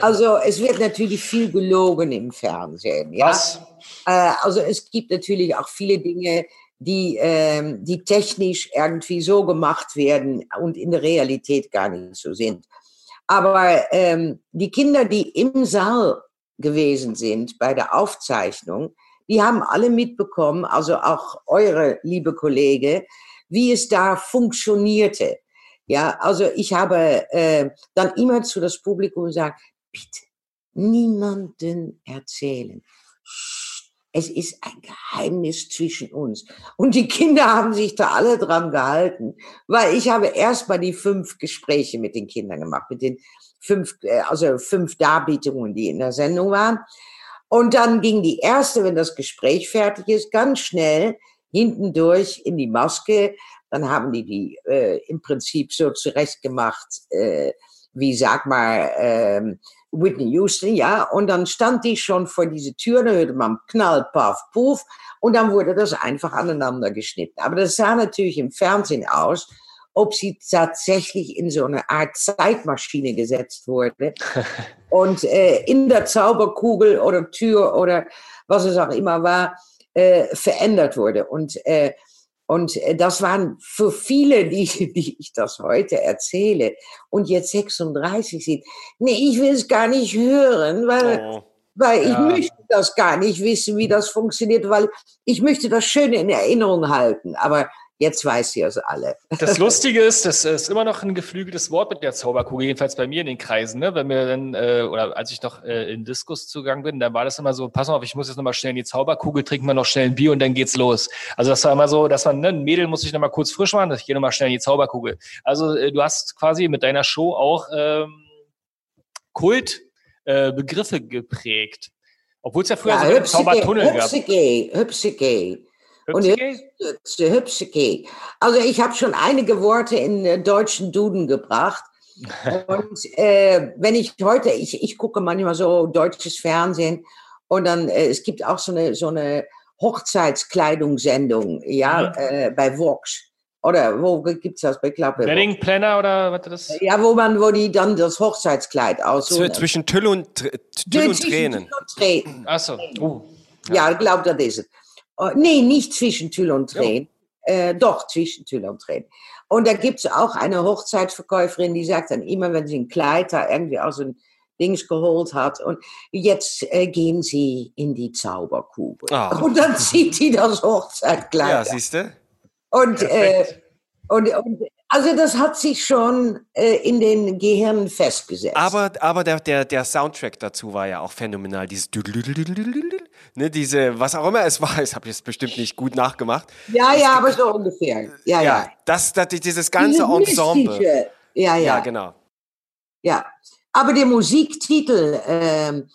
Also, es wird natürlich viel gelogen im Fernsehen. Ja? Was? Äh, also, es gibt natürlich auch viele Dinge, die, äh, die technisch irgendwie so gemacht werden und in der Realität gar nicht so sind. Aber ähm, die Kinder, die im Saal gewesen sind bei der Aufzeichnung, die haben alle mitbekommen, also auch eure liebe Kollege, wie es da funktionierte. Ja, also ich habe äh, dann immer zu das Publikum gesagt, bitte niemanden erzählen. Es ist ein Geheimnis zwischen uns. Und die Kinder haben sich da alle dran gehalten, weil ich habe erst mal die fünf Gespräche mit den Kindern gemacht, mit den fünf, äh, also fünf Darbietungen, die in der Sendung waren. Und dann ging die erste, wenn das Gespräch fertig ist, ganz schnell hinten durch in die Maske. Dann haben die die äh, im Prinzip so zurechtgemacht, äh, wie sag mal, äh, Whitney Houston, ja. Und dann stand die schon vor diese Tür, da hörte man Knall, Paff, Puff. Und dann wurde das einfach aneinander geschnitten. Aber das sah natürlich im Fernsehen aus, ob sie tatsächlich in so eine Art Zeitmaschine gesetzt wurde und äh, in der Zauberkugel oder Tür oder was es auch immer war, äh, verändert wurde. Und, äh, und äh, das waren für viele, die, die ich das heute erzähle und jetzt 36 sind, nee, ich will es gar nicht hören, weil... Oh. Weil ja. ich möchte das gar nicht wissen, wie das funktioniert, weil ich möchte das Schöne in Erinnerung halten. Aber Jetzt weiß ihr es alle. Das Lustige ist, das ist immer noch ein geflügeltes Wort mit der Zauberkugel, jedenfalls bei mir in den Kreisen. Ne? Wenn wir dann, äh, oder als ich noch äh, in Diskus zugang bin, dann war das immer so, pass auf, ich muss jetzt nochmal schnell in die Zauberkugel, trinken wir noch schnell ein Bier und dann geht's los. Also das war immer so, dass man, ne, ein Mädel muss sich nochmal kurz frisch machen, ich gehe nochmal schnell in die Zauberkugel. Also äh, du hast quasi mit deiner Show auch ähm, Kultbegriffe äh, geprägt. Obwohl es ja früher ja, so einen Zaubertunnel gab. Hübsche Hübsche und hübsche, hübsche Key. Also ich habe schon einige Worte in äh, deutschen Duden gebracht. und äh, wenn ich heute, ich, ich gucke manchmal so deutsches Fernsehen und dann, äh, es gibt auch so eine, so eine Hochzeitskleidungssendung, ja, mhm. äh, bei Vox. Oder wo gibt's das? Ich glaube, Wedding Planner oder was das? Ja, wo man, wo die dann das Hochzeitskleid aussuchen. Zwischen Tüll und, Tüll und Tränen. Achso. Oh. Ja, ich glaube, das ist es. Oh, nee, nicht zwischen Tüll und Tränen. Äh, doch, zwischen Tüll und Tränen. Und da gibt's auch eine Hochzeitsverkäuferin, die sagt dann immer, wenn sie ein Kleid da irgendwie aus dem Dings geholt hat und jetzt äh, gehen sie in die Zauberkugel. Oh. Und dann zieht die das Hochzeitkleid. Ja, siehst du? Und, äh, und, und also das hat sich schon äh, in den Gehirnen festgesetzt. Aber, aber der, der, der Soundtrack dazu war ja auch phänomenal. Dieses ne, diese, was auch immer es war, das habe ich jetzt bestimmt nicht gut nachgemacht. Ja, das ja, aber so ungefähr. Ja, ja. ja. Das, das, dieses ganze Diese Ensemble. Ja, ja. Ja, genau. Ja, aber der Musiktitel, ähm,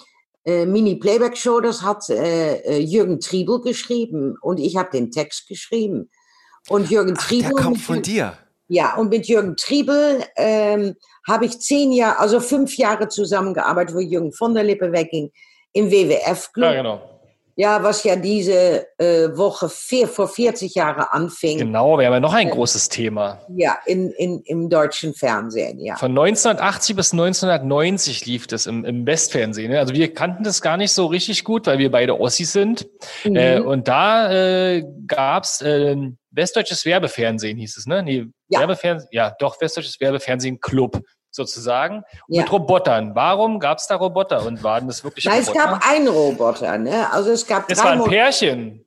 äh, Mini-Playback-Show, das hat äh, äh, Jürgen Triebel geschrieben und ich habe den Text geschrieben. Und Jürgen Ach, Triebel. der kommt von dir. Ja, und mit Jürgen Triebel ähm, habe ich zehn Jahre, also fünf Jahre zusammengearbeitet, wo Jürgen von der Lippe wegging im WWF-Club. Ja, Ja, genau. was ja diese äh, Woche vier, vor 40 Jahren anfing. Genau, wir haben ja noch ein großes Thema. Ja, in, in, im deutschen Fernsehen, ja. Von 1980 bis 1990 lief das im, im Westfernsehen. ne? Also wir kannten das gar nicht so richtig gut, weil wir beide Ossis sind. Mhm. Äh, und da äh, gab's äh, Westdeutsches Werbefernsehen, hieß es, ne? Nee, Ja. Werbefernsehen, ja, doch, Westdeutsches Werbefernsehen Club sozusagen. Ja. Mit Robotern. Warum gab's da Roboter? Und waren das wirklich Nein, es Roboter? gab einen Roboter, ne? Also es gab es drei, Mo Pärchen.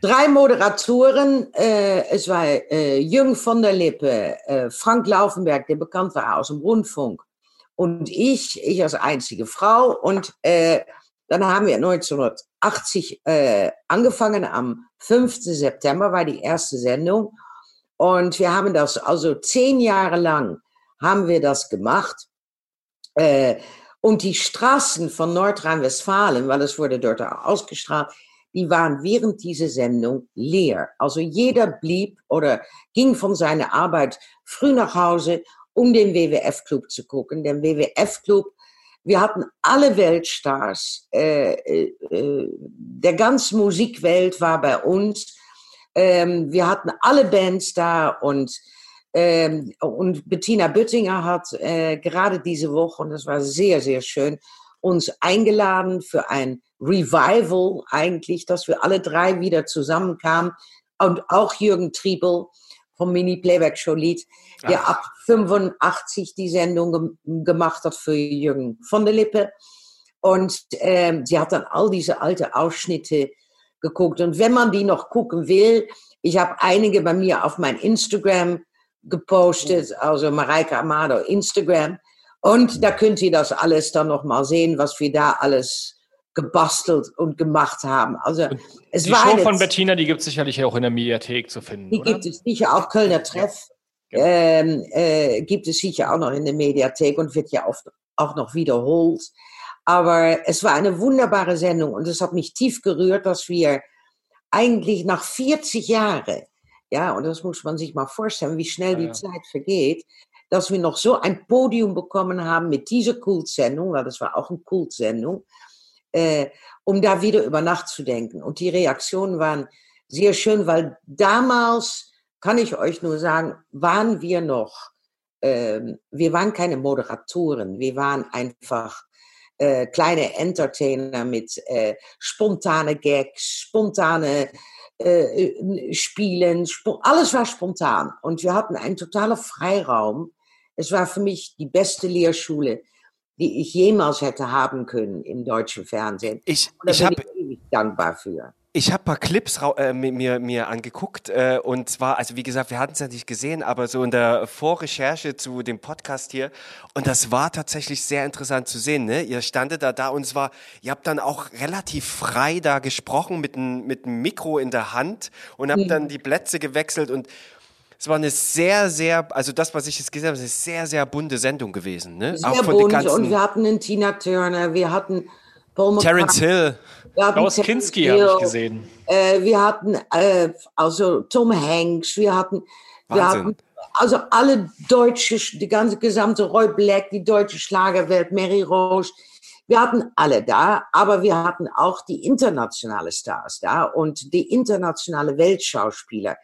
drei Moderatoren. Äh, es war äh, Jürgen von der Lippe, äh, Frank Laufenberg, der bekannt war aus dem Rundfunk, und ich, ich als einzige Frau. Und äh, dann haben wir 1980 äh, angefangen, am 5. September war die erste Sendung. Und wir haben das, also zehn Jahre lang haben wir das gemacht. Äh, und die Straßen von Nordrhein-Westfalen, weil es wurde dort ausgestrahlt, die waren während dieser Sendung leer. Also jeder blieb oder ging von seiner Arbeit früh nach Hause, um den WWF-Club zu gucken. Der WWF-Club, wir hatten alle Weltstars, äh, äh, äh, der ganze Musikwelt war bei uns. Ähm, wir hatten alle Bands da und ähm, und Bettina Büttinger hat äh, gerade diese Woche, und das war sehr, sehr schön, uns eingeladen für ein Revival eigentlich, dass wir alle drei wieder zusammenkamen. Und auch Jürgen Triebel vom Mini-Playback-Show-Lied, der ab 85 die Sendung gem gemacht hat für Jürgen von der Lippe. Und ähm, sie hat dann all diese alte Ausschnitte geguckt. Und wenn man die noch gucken will, ich habe einige bei mir auf mein Instagram gepostet, also Mareike Amado Instagram. Und da könnt ihr das alles dann noch mal sehen, was wir da alles gebastelt und gemacht haben. Also es Die war Show von Bettina, die gibt es sicherlich auch in der Mediathek zu finden. die oder? gibt es sicher auch Kölner Treff. genau. Ähm, äh, gibt es sicher auch noch in der Mediathek und wird ja oft auch noch wiederholt. Aber es war eine wunderbare Sendung und es hat mich tief gerührt, dass wir eigentlich nach 40 Jahren, ja, und das muss man sich mal vorstellen, wie schnell Ja, die ja. Zeit vergeht, dass wir noch so ein Podium bekommen haben mit dieser Kultsendung, weil das war auch eine Kultsendung, äh, um da wieder über nachzudenken. Und die Reaktionen waren sehr schön, weil damals, kann ich euch nur sagen, waren wir noch, ähm, wir waren keine Moderatoren, wir waren einfach äh, kleine Entertainer mit äh, spontane Gags, spontane äh, äh, Spielen, spo alles war spontan. Und wir hatten einen totalen Freiraum. Es war für mich die beste Lehrschule, die ich jemals hätte haben können im deutschen Fernsehen. Ich, Und da ich bin habe ich dankbar für. Ich habe paar Clips äh, mi- mir, mir angeguckt äh, und zwar, also wie gesagt, wir hatten es ja nicht gesehen, aber so in der Vorrecherche zu dem Podcast hier und das war tatsächlich sehr interessant zu sehen. Ne? Ihr standet da da und es war, ihr habt dann auch relativ frei da gesprochen mit einem mit einem Mikro in der Hand und habt dann die Plätze gewechselt und es war eine sehr, sehr, also das, was ich jetzt gesehen habe, ist eine sehr, sehr bunte Sendung gewesen. Ne? Sehr auch von den bunt und ganzen wir hatten einen Tina Turner, wir hatten Paul Terence Hill. wir hatten Klaus Kinski habe ich gesehen. Äh, wir hatten äh, also Tom Hanks, wir hatten, wir hatten also alle deutsche, die ganze gesamte Roy Black, die deutsche Schlagerwelt, Mary Roche, wir hatten alle da, aber wir hatten auch die internationale Stars da und die internationale Weltschauspieler.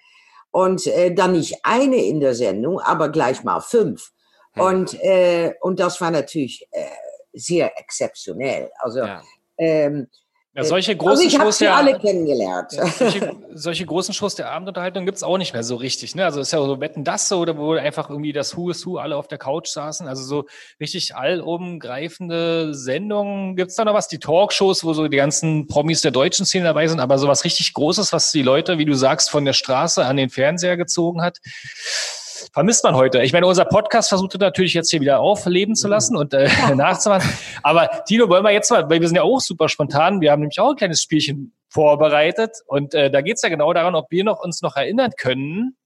Und äh, dann nicht eine in der Sendung, aber gleich mal fünf. Und, äh, und das war natürlich äh, sehr exzeptionell. Also, Ja. ähm, Ja, solche also großen ich habe Shows sie der, alle kennengelernt. solche, solche großen Shows der Abendunterhaltung gibt's auch nicht mehr so richtig. Ne? Also es ist ja so Wetten das so, oder wo einfach irgendwie das Who is Who alle auf der Couch saßen. Also so richtig allumgreifende Sendungen. Gibt's da noch was? Die Talkshows, wo so die ganzen Promis der deutschen Szene dabei sind, aber so was richtig Großes, was die Leute, wie du sagst, von der Straße an den Fernseher gezogen hat. Vermisst man heute. Ich meine, unser Podcast versucht natürlich jetzt hier wieder aufleben zu lassen und äh, nachzumachen. Aber Tino, wollen wir jetzt mal, weil wir sind ja auch super spontan, wir haben nämlich auch ein kleines Spielchen vorbereitet und äh, da geht's ja genau daran, ob wir noch uns noch erinnern können,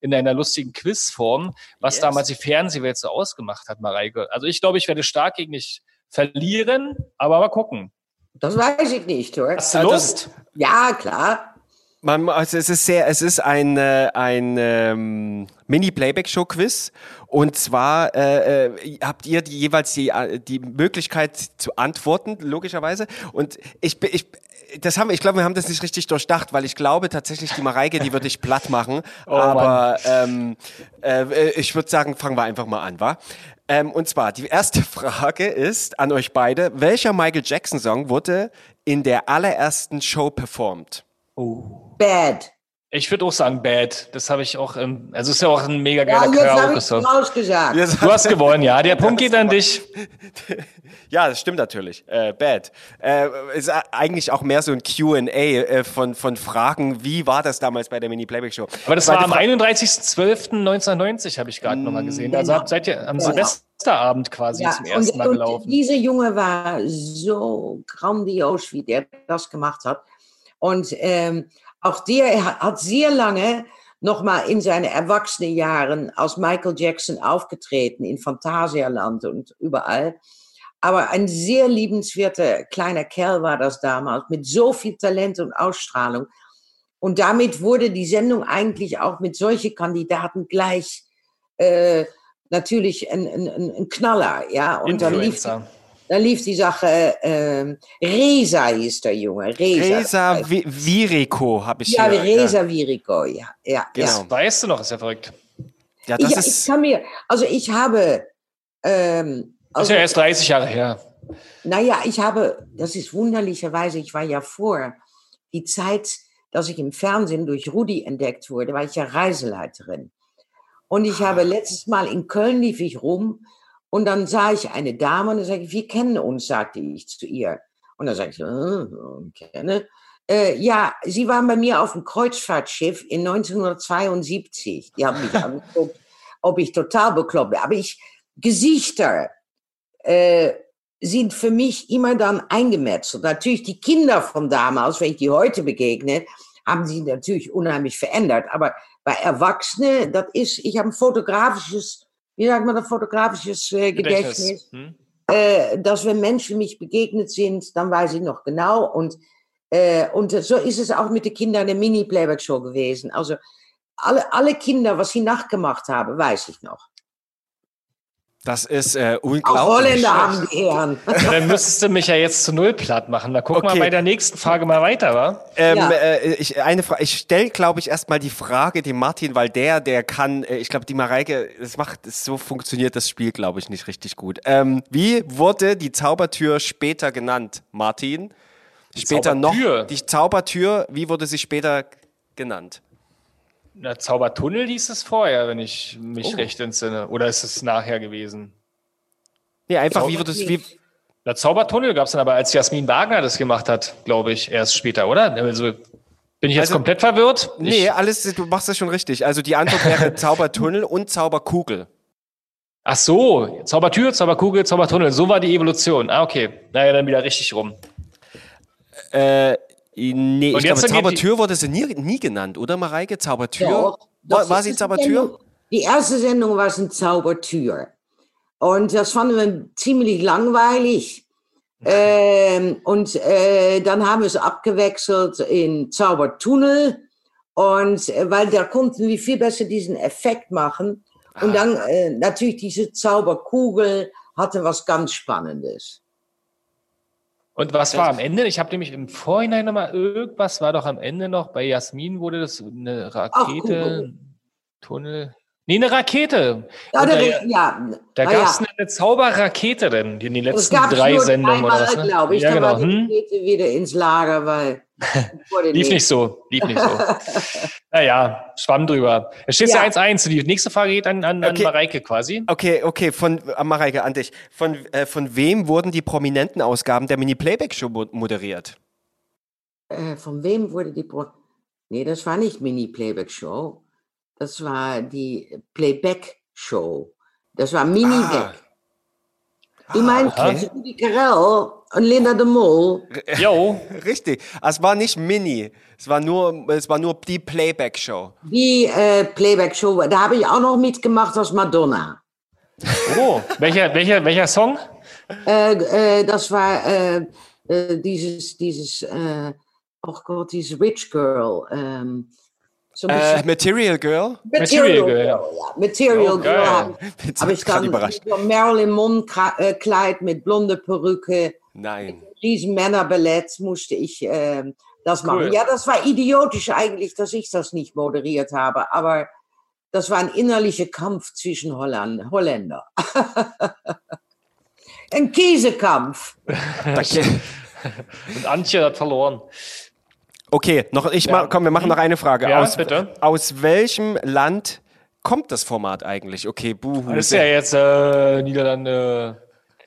in einer lustigen Quizform, was Yes. damals die Fernsehwelt so ausgemacht hat, Mareike. Also ich glaube, ich werde stark gegen dich verlieren, aber mal gucken. Das weiß ich nicht, hoor. Hast du Lust? Ja, klar. Man, also es ist sehr, es ist ein, äh, ein ähm, Mini-Playback-Show-Quiz. Und zwar äh, äh, habt ihr die, jeweils die, äh, die Möglichkeit zu antworten, logischerweise. Und ich, bin- ich, das haben, ich glaube, wir haben das nicht richtig durchdacht, weil ich glaube tatsächlich, die Mareike, die würde ich platt machen. Aber ähm, äh, ich würde sagen, fangen wir einfach mal an, wa? Ähm, und zwar, die erste Frage ist an euch beide. Welcher Michael Jackson-Song wurde in der allerersten Show performt? Bad. Ich würde auch sagen Bad. Das habe ich auch, ähm, also ist ja auch ein mega Ja, geiler jetzt habe ich Karaoke-Song. rausgesagt. Du hast gewonnen, ja. Der Punkt geht an dich. Ja, das stimmt natürlich. Äh, bad. Äh, ist eigentlich auch mehr so ein Q&A äh, von, von Fragen, wie war das damals bei der Mini-Playback-Show? Aber das Zweite war am Fra- 31.12.1990, habe ich gerade nochmal gesehen. Also habt, seid ihr am Silvesterabend quasi Ja, zum ersten Mal und, gelaufen. und dieser Junge war so grandios, wie der das gemacht hat. Und ähm, auch der er hat- sehr lange nochmal in seinen Erwachsenenjahren als Michael Jackson aufgetreten, in Phantasialand und überall. Aber ein sehr liebenswerter kleiner Kerl war das damals, mit so viel Talent und Ausstrahlung. Und damit wurde die Sendung eigentlich auch mit solchen Kandidaten gleich äh, natürlich ein, ein, ein Knaller, ja. Und dann lief, Dann lief die Sache, ähm, Reza hieß der Junge, Reza. Reza Vi- Viriko habe ich ja, hier. Reza Virico, ja, ja, Genau. ja. Das weißt du noch, ist ja verrückt. Ja, das Ich, ich ist, kann mir, also ich habe, ähm, Das ist also, ja erst 30 Jahre her. naja, ich habe, das ist wunderlicherweise, ich war ja vor die Zeit, dass ich im Fernsehen durch Rudi entdeckt wurde, war ich ja Reiseleiterin. Und ich habe letztes Mal in Köln lief ich rum und dann sah ich eine Dame und dann sage ich, wir kennen uns, sagte ich zu ihr. Und dann sagte ich, äh, kenne. Äh, ja, sie waren bei mir auf dem Kreuzfahrtschiff in 1972. Die haben mich angeguckt, ob ich total bekloppt bin. Aber ich, Gesichter, äh, sind für mich immer dann eingemetzelt. Natürlich die Kinder von damals, wenn ich die heute begegne, haben sie natürlich unheimlich verändert. Aber bei Erwachsenen, das ist, ich habe ein fotografisches, wie sagt man, ein fotografisches äh, Gedächtnis, Hm? äh, dass wenn Menschen mich begegnet sind, dann weiß ich noch genau. Und, äh, und so ist es auch mit den Kindern der Mini-Playback-Show gewesen. Also alle, alle Kinder, was sie nachgemacht haben, weiß ich noch. Das ist äh, Auch unglaublich. Holländer haben die Ehren. Dann müsstest du mich ja jetzt zu null platt machen. Da gucken Okay. wir bei der nächsten Frage mal weiter, wa? Ähm, Ja. äh, ich eine Fra ich stelle, glaube ich, erstmal die Frage dem Martin, weil der, der kann, äh, ich glaube, die Mareike, das macht, so funktioniert das Spiel, glaube ich, nicht richtig gut. Ähm, wie wurde die Zaubertür später genannt, Martin? Später Zaubertür? noch. Die Zaubertür, wie wurde sie später genannt? Na, Zaubertunnel hieß es vorher, wenn ich mich Oh. recht entsinne. Oder ist es nachher gewesen? Nee, einfach, Glaube wie wurde es, wie, Na, Zaubertunnel gab es dann aber, als Jasmin Wagner das gemacht hat, glaube ich, erst später, oder? Also bin ich jetzt Also- komplett verwirrt? nee, Ich, alles, du machst das schon richtig. Also die Antwort wäre Zaubertunnel und Zauberkugel. ach so, Zaubertür, Zauberkugel, Zaubertunnel. So war die Evolution. Ah, okay. Naja, dann wieder richtig rum. Äh, nee, Und ich jetzt glaube, Zaubertür wurde sie nie, nie genannt, oder Mareike? Zaubertür? Doch, war, sie die Zaubertür? Sendung- Die erste Sendung war es eine Zaubertür. Und das fanden wir ziemlich langweilig. Ähm, und äh, dann haben wir es abgewechselt in Zaubertunnel. Und äh, weil da konnten wir viel besser diesen Effekt machen. Und dann äh, natürlich diese Zauberkugel hatte was ganz Spannendes. Und was war am Ende? Ich habe nämlich im Vorhinein nochmal irgendwas war doch am Ende noch. Bei Jasmin wurde das eine Rakete, Kugel. Tunnel. Nee, eine Rakete. Ja, Und da, da ja, da gab es ja. eine Zauberrakete denn in den letzten drei nur Sendungen oder einmal, was? Ne? glaube ich. Ja, da genau. war die Hm? Rakete wieder ins Lager, weil Lief nicht so, lief nicht so. naja, schwamm drüber. Es steht ja Ja. 1-1. Die nächste Frage geht an, an, an Okay. Mareike quasi. Okay, okay, von äh, Mareike an dich. Von, äh, von wem wurden die prominenten Ausgaben der Mini-Playback-Show mo- moderiert? Äh, von wem wurde die Pro Nee, das war nicht Mini-Playback-Show. Das war die Playback-Show. Das war Mini-Back. du meinst aha. okay. Rudi Carell und Linda de Mol? Jo, Richtig. Ah, Es war nicht Mini. Es war nur, es war nur die Playback-Show. Die äh, Playback-Show, da habe ich auch noch mitgemacht als Madonna. oh, welcher, welcher, welcher Song? Äh, äh, das war äh, äh, dieses, dieses, äh, oh Gott, dieses Rich Girl. Ähm, so Äh, Material Girl? Material Girl, ja. ja. Material Oh, Girl habe hab ich grad dann überrascht. Marilyn Monroe Kleid mit blonde Perücke, Nein. riesen Männerballett musste ich ähm, das machen. Cool. Ja, das war idiotisch eigentlich, dass ich das nicht moderiert habe, aber das war ein innerlicher Kampf zwischen Holland, Holländer. ein Käsekampf. Und Antje hat verloren. Okay, noch ich Ja. mal, komm, wir machen noch eine Frage. Ja, aus, bitte. aus welchem Land kommt das Format eigentlich? Okay, buhu. Das ist ja jetzt äh, Niederlande.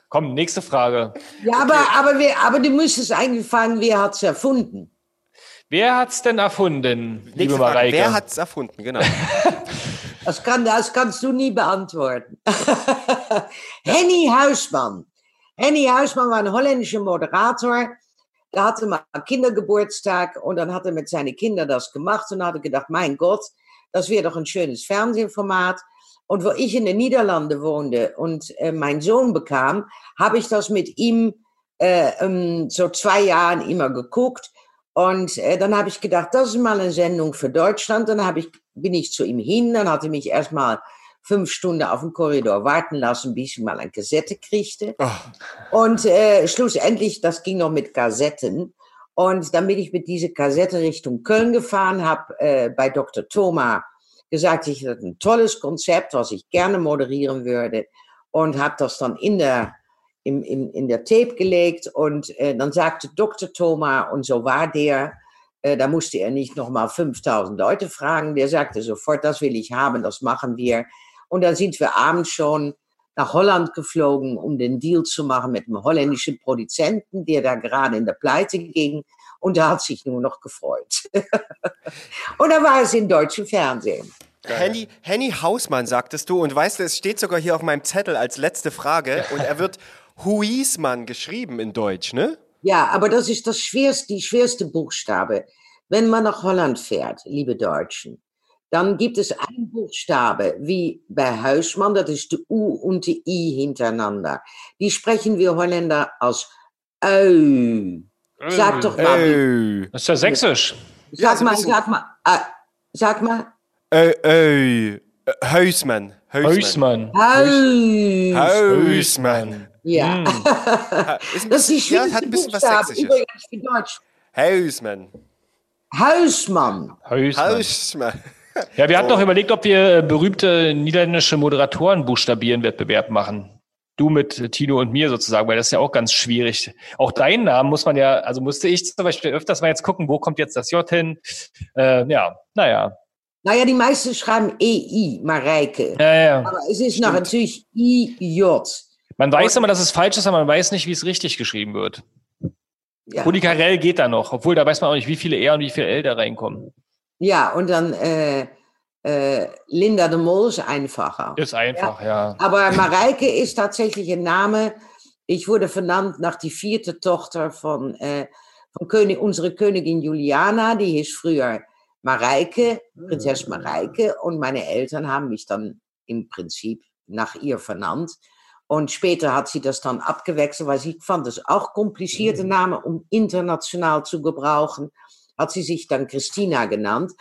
Komm, nächste Frage. Ja, aber, aber, wir, aber du müsstest eigentlich fragen, wer hat es erfunden? Wer hat's denn erfunden, liebe Nächste Frage. Mareike? Wer hat's erfunden? Genau. Das, kann, das kannst du nie beantworten. Henny Huisman. Henny Huisman war ein holländischer Moderator. Der hatte mal Kindergeburtstag und dann hat er mit seinen Kindern das gemacht und hatte gedacht, mein Gott, das wäre doch ein schönes Fernsehformat. Und wo ich in den Niederlanden wohnte und äh, mein Sohn bekam, habe ich das mit ihm äh, ähm, so zwei Jahren immer geguckt. Und äh, dann habe ich gedacht, das ist mal eine Sendung für Deutschland. Dann ich, bin ich zu ihm hin, dann hat er mich erstmal fünf Stunden auf dem Korridor warten lassen, bis ich mal eine Kassette kriegte. Und äh, schlussendlich, das ging noch mit Kassetten. Und dann bin ich mit dieser Kassette Richtung Köln gefahren, habe äh, bei Dr. Thoma gesagt, ich hätte ein tolles Konzept, was ich gerne moderieren würde. Und habe das dann in der, im, im, in der Tape gelegt. Und äh, dann sagte Dr. Thoma, und so war der, äh, da musste er nicht nochmal 5000 Leute fragen. Der sagte sofort, das will ich haben, das machen wir. Und dann sind wir abends schon nach Holland geflogen, um den Deal zu machen mit einem holländischen Produzenten, der da gerade in der Pleite ging. Und der hat sich nur noch gefreut. und dann war es im deutschen Fernsehen. Henny, Henny Hausmann, sagtest du. Und weißt du, es steht sogar hier auf meinem Zettel als letzte Frage. Und er wird Huismann geschrieben in Deutsch, ne? Ja, aber das ist das schwerste, die schwerste Buchstabe. Wenn man nach Holland fährt, liebe Deutschen, dann gibt es einen Buchstabe, wie bei Huismann, das ist die U und die I hintereinander. Die sprechen wir Holländer aus Ö. Sag doch mal, Ö. Das ist ja sächsisch. Ja, sag ein mal, sag mal, äh, sag mal, Ö, Ö. Hausmann. Heusmann. Haus. Hausmann. Ja, Ist ein das ist ja, hat ein bisschen was Sächsisches. übrigens für Deutsch. Hausmann. Hausmann. Heusmann. Hausmann. Ja, wir hatten noch überlegt, ob wir äh, berühmte niederländische Moderatoren Buchstabieren-Wettbewerb machen. Du mit äh, Tino und mir sozusagen, weil das ist ja auch ganz schwierig. Auch deinen Namen muss man ja, also musste ich zum Beispiel öfters mal jetzt gucken, wo kommt jetzt das J hin? Äh, ja, naja. Naja, die meisten schreiben EI, Mareike. Ja, ja. Aber es ist noch natürlich IJ. Man weiß immer, dass es falsch ist, aber man weiß nicht, wie es richtig geschrieben wird. Ja. Rudi Carell geht da noch, obwohl da weiß man auch nicht, wie viele R und wie viele L da reinkommen. Ja, und dann äh, äh, Linda de Mol ist einfacher. Ist einfach, ja. Aber Mareike ist tatsächlich ein Name. Ich wurde vernannt nach die vierte Tochter von, äh, von König, unsere Königin Juliana. Die hieß früher Mareike, Prinzessin Mareike. Und meine Eltern haben mich dann im Prinzip nach ihr vernannt. Und später hat sie das dann abgewechselt, weil sie fand es auch komplizierte Namen, um international zu gebrauchen. Hat sie sich dann Christina genannt.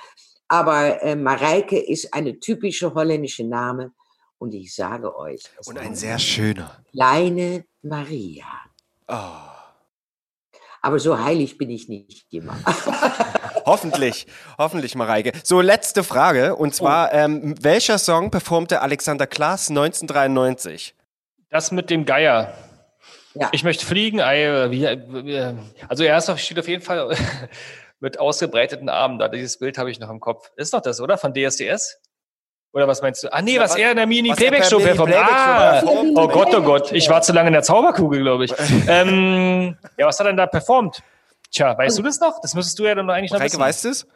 Aber äh, Mareike ist eine typische holländische Name. Und ich sage euch, Und ein eine sehr schöner. kleine Maria. Oh. Aber so heilig bin ich nicht immer. Hoffentlich, hoffentlich, Mareike. So, letzte Frage. Und zwar, ähm, welcher Song performte Alexander Klaas 1993? Das mit dem Geier. Ja. Ich möchte fliegen, wie, wie, also er ist auf, steht auf jeden Fall mit ausgebreiteten Armen da. Dieses Bild habe ich noch im Kopf. Ist doch das, oder? Von DSDS? Oder was meinst du? Ah, nee, Ja, was was- er in der er Mini-Playback-Show per performt. Mini-Playback-Show Ah, oh Gott, oh Gott. Ich war zu lange in der Zauberkugel, glaube ich. ähm, ja, was hat er denn da performt? Tja, weißt du das noch? Das müsstest du ja dann eigentlich noch Mareike, wissen. weißt du es?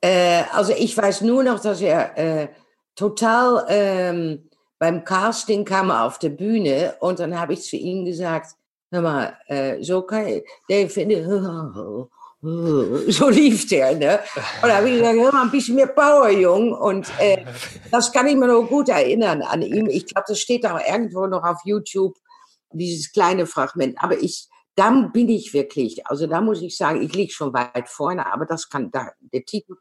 äh, also ich weiß nur noch, dass er äh, total ähm, beim Casting kam er auf der Bühne und dann habe ich zu ihm gesagt, hör mal, äh, so kann ich, der finde, so lief der, ne? Und da habe ich gesagt, hör mal, ein bisschen mehr Power, Jung. Und äh, das kann ich mir noch gut erinnern an ihm. Ich glaube, das steht auch irgendwo noch auf YouTube, dieses kleine Fragment. Aber ich, dann bin ich wirklich, also da muss ich sagen, ich liege schon weit vorne, aber das kann, da, der Titel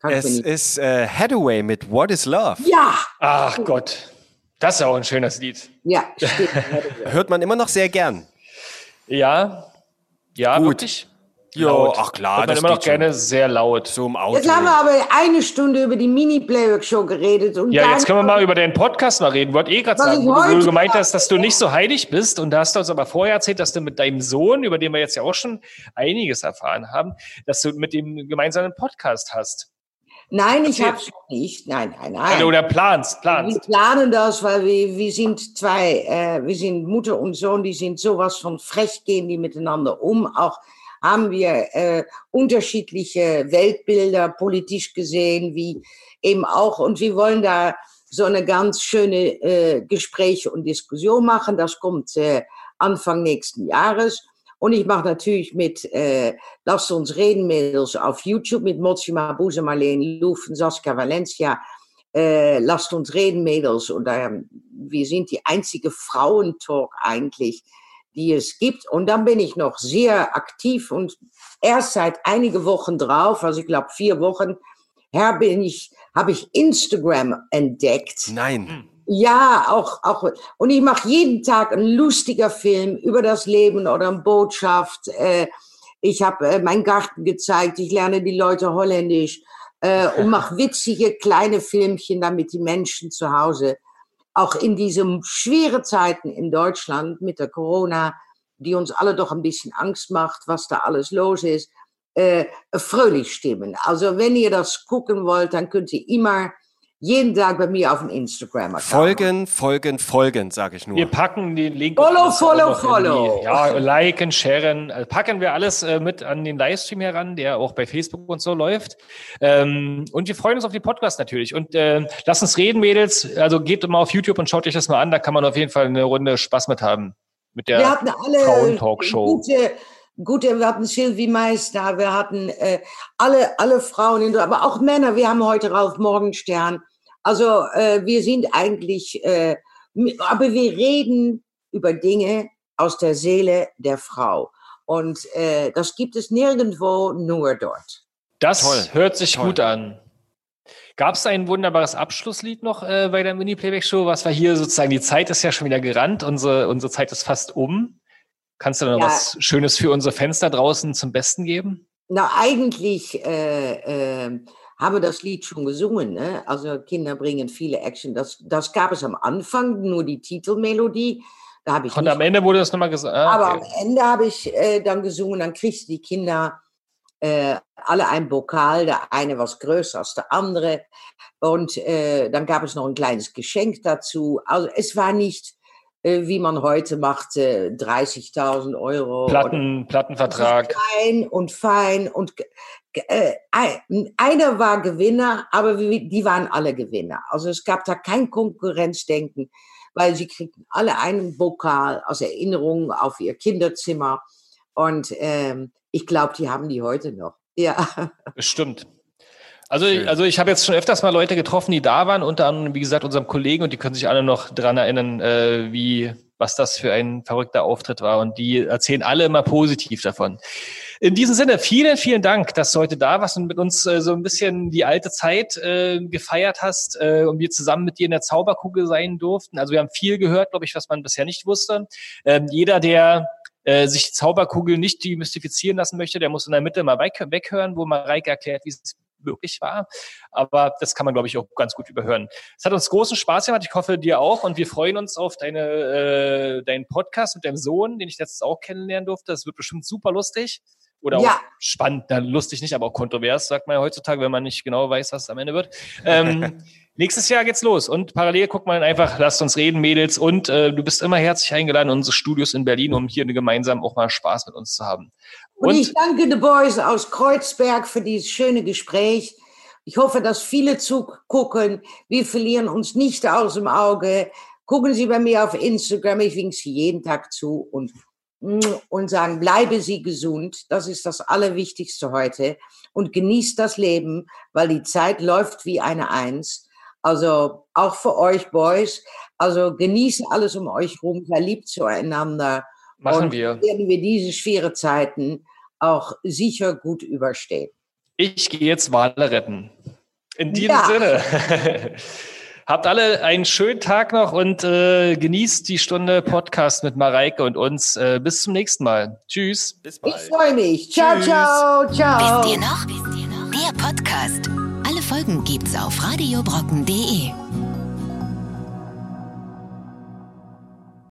kann Es ist äh, Hathaway mit What is Love. Ja! Ach Gott, das ist auch ein schönes Lied. Ja, stimmt. Hört man immer noch sehr gern. Ja, ja, Gut. wirklich. Laut. ach klar, das immer noch geht schon. gerne sehr laut. So im Auto. Jetzt haben wir aber eine Stunde über die Mini-Playback-Show geredet. Und Ja, jetzt können wir mal über den Podcast mal reden. Wollte eh gerade sagen, ich wo du gemeint hast, dass du nicht so heilig bist. Und da hast du uns aber vorher erzählt, dass du mit deinem Sohn, über den wir jetzt ja auch schon einiges erfahren haben, dass du mit dem gemeinsam einen Podcast hast. Nein, ich habe es nicht. Nein, nein, nein. Also, oder planst, Wir planst. planen das, weil wir, wir sind zwei, äh, wir sind Mutter und Sohn, die sind sowas von frech, gehen die miteinander um. Auch haben wir äh, unterschiedliche Weltbilder politisch gesehen, wie eben auch. Und wir wollen da so eine ganz schöne äh, Gespräche und Diskussion machen. Das kommt äh, Anfang nächsten Jahres. Und ich mache natürlich mit äh, Lasst uns reden, Mädels, auf YouTube mit Mozi Mabuse, Marlene Lufen, Saskia Valencia, äh, lasst uns reden, Mädels. Und ähm, wir sind die einzige Frauentalk eigentlich, die es gibt. Und dann bin ich noch sehr aktiv und erst seit einige Wochen drauf, also ich glaube vier Wochen, her bin ich, habe ich Instagram entdeckt. Nein. Ja, auch, auch. Und ich mache jeden Tag einen lustiger Film über das Leben oder eine Botschaft. Äh, ich habe äh, meinen Garten gezeigt, ich lerne die Leute Holländisch äh, und mache witzige kleine Filmchen, damit die Menschen zu Hause auch in diesen schweren Zeiten in Deutschland mit der Corona, die uns alle doch ein bisschen Angst macht, was da alles los ist, äh, fröhlich stimmen. Also wenn ihr das gucken wollt, dann könnt ihr immer jeden Tag bei mir auf dem Instagram Folgen, folgen, folgen, sage ich nur. Wir packen den Link. Follow, follow, follow. Die, ja, liken, sharen. Also packen wir alles äh, mit an den Livestream heran, der auch bei Facebook und so läuft. Ähm, und wir freuen uns auf den Podcast natürlich. Und äh, lasst uns reden, Mädels. Also geht mal auf YouTube und schaut euch das mal an. Da kann man auf jeden Fall eine Runde Spaß mit haben. Mit der wir hatten alle Frauentalkshow. gute, gute, wir hatten Sylvie Meister, wir hatten äh, alle, alle Frauen, in, aber auch Männer. Wir haben heute Ralf Morgenstern. Also äh, wir sind eigentlich, äh, aber wir reden über Dinge aus der Seele der Frau. Und äh, das gibt es nirgendwo, nur dort. Das Toll, hört sich toll. gut an. Gab es ein wunderbares Abschlusslied noch äh, bei der Mini-Playback-Show? Was war hier sozusagen, die Zeit ist ja schon wieder gerannt, unsere, unsere Zeit ist fast um. Kannst du da noch Ja. was Schönes für unsere Fans da draußen zum Besten geben? Na, eigentlich äh, äh, haben wir das Lied schon gesungen. Ne? Also Kinder bringen viele Action. Das, das gab es am Anfang, nur die Titelmelodie. Da habe ich Und am Ende wurde das nochmal gesagt. Ah, Aber okay. am Ende habe ich äh, dann gesungen, dann kriegten die Kinder äh, alle ein Pokal, der eine was größer als der andere. Und äh, dann gab es noch ein kleines Geschenk dazu. Also es war nicht, wie man heute macht, äh, 30.000 Euro. oder- Platten, Plattenvertrag. fein und fein und äh, ein- einer war Gewinner, aber die waren alle Gewinner. Also es gab da kein Konkurrenzdenken, weil sie kriegten alle einen Pokal aus Erinnerung auf ihr Kinderzimmer und ähm, ich glaube, die haben die heute noch. Ja, Bestimmt. Also, Schön. also ich habe jetzt schon öfters mal Leute getroffen, die da waren, unter anderem, wie gesagt, unserem Kollegen, und die können sich alle noch dran erinnern, äh, wie, was das für ein verrückter Auftritt war. Und die erzählen alle immer positiv davon. In diesem Sinne, vielen, vielen Dank, dass du heute da warst und mit uns äh, so ein bisschen die alte Zeit äh, gefeiert hast äh, und wir zusammen mit dir in der Zauberkugel sein durften. Also wir haben viel gehört, glaube ich, was man bisher nicht wusste. Ähm, jeder, der äh, sich die Zauberkugel nicht demystifizieren lassen möchte, der muss in der Mitte mal weg, weghören, wo Mareike erklärt, wie es wirklich war. Aber das kann man, glaube ich, auch ganz gut überhören. Es hat uns großen Spaß gemacht. Ich hoffe, dir auch. Und wir freuen uns auf deine, äh, deinen Podcast mit deinem Sohn, den ich letztens auch kennenlernen durfte. Das wird bestimmt super lustig. Oder Ja. auch spannend, na, lustig nicht, aber auch kontrovers, sagt man ja heutzutage, wenn man nicht genau weiß, was am Ende wird. Ähm, nächstes Jahr geht's los und parallel guckt man einfach, lasst uns reden, Mädels. Und äh, du bist immer herzlich eingeladen in unsere Studios in Berlin, um hier gemeinsam auch mal Spaß mit uns zu haben. und, ich danke den Boys aus Kreuzberg für dieses schöne Gespräch. Ich hoffe, dass viele zugucken. Wir verlieren uns nicht aus dem Auge. Gucken Sie bei mir auf Instagram. Ich winke Sie jeden Tag zu und, und sagen, bleibe Sie gesund. Das ist das Allerwichtigste heute. Und genießt das Leben, weil die Zeit läuft wie eine Eins. Also auch für euch Boys. Also genießt alles um euch rum. Sei lieb zueinander. Machen Und wir. werden wir diese schwere Zeiten auch sicher gut überstehen. Ich gehe jetzt Wale retten. In diesem Ja. Sinne. Habt alle einen schönen Tag noch und äh, genießt die Stunde Podcast mit Mareike und uns. Äh, bis zum nächsten Mal. Tschüss. Bis Ich bald. freue mich. Ciao, Tschüss. ciao, ciao. Wisst ihr noch? Wisst ihr noch? Der Podcast. Folgen gibt's auf radiobrocken.de.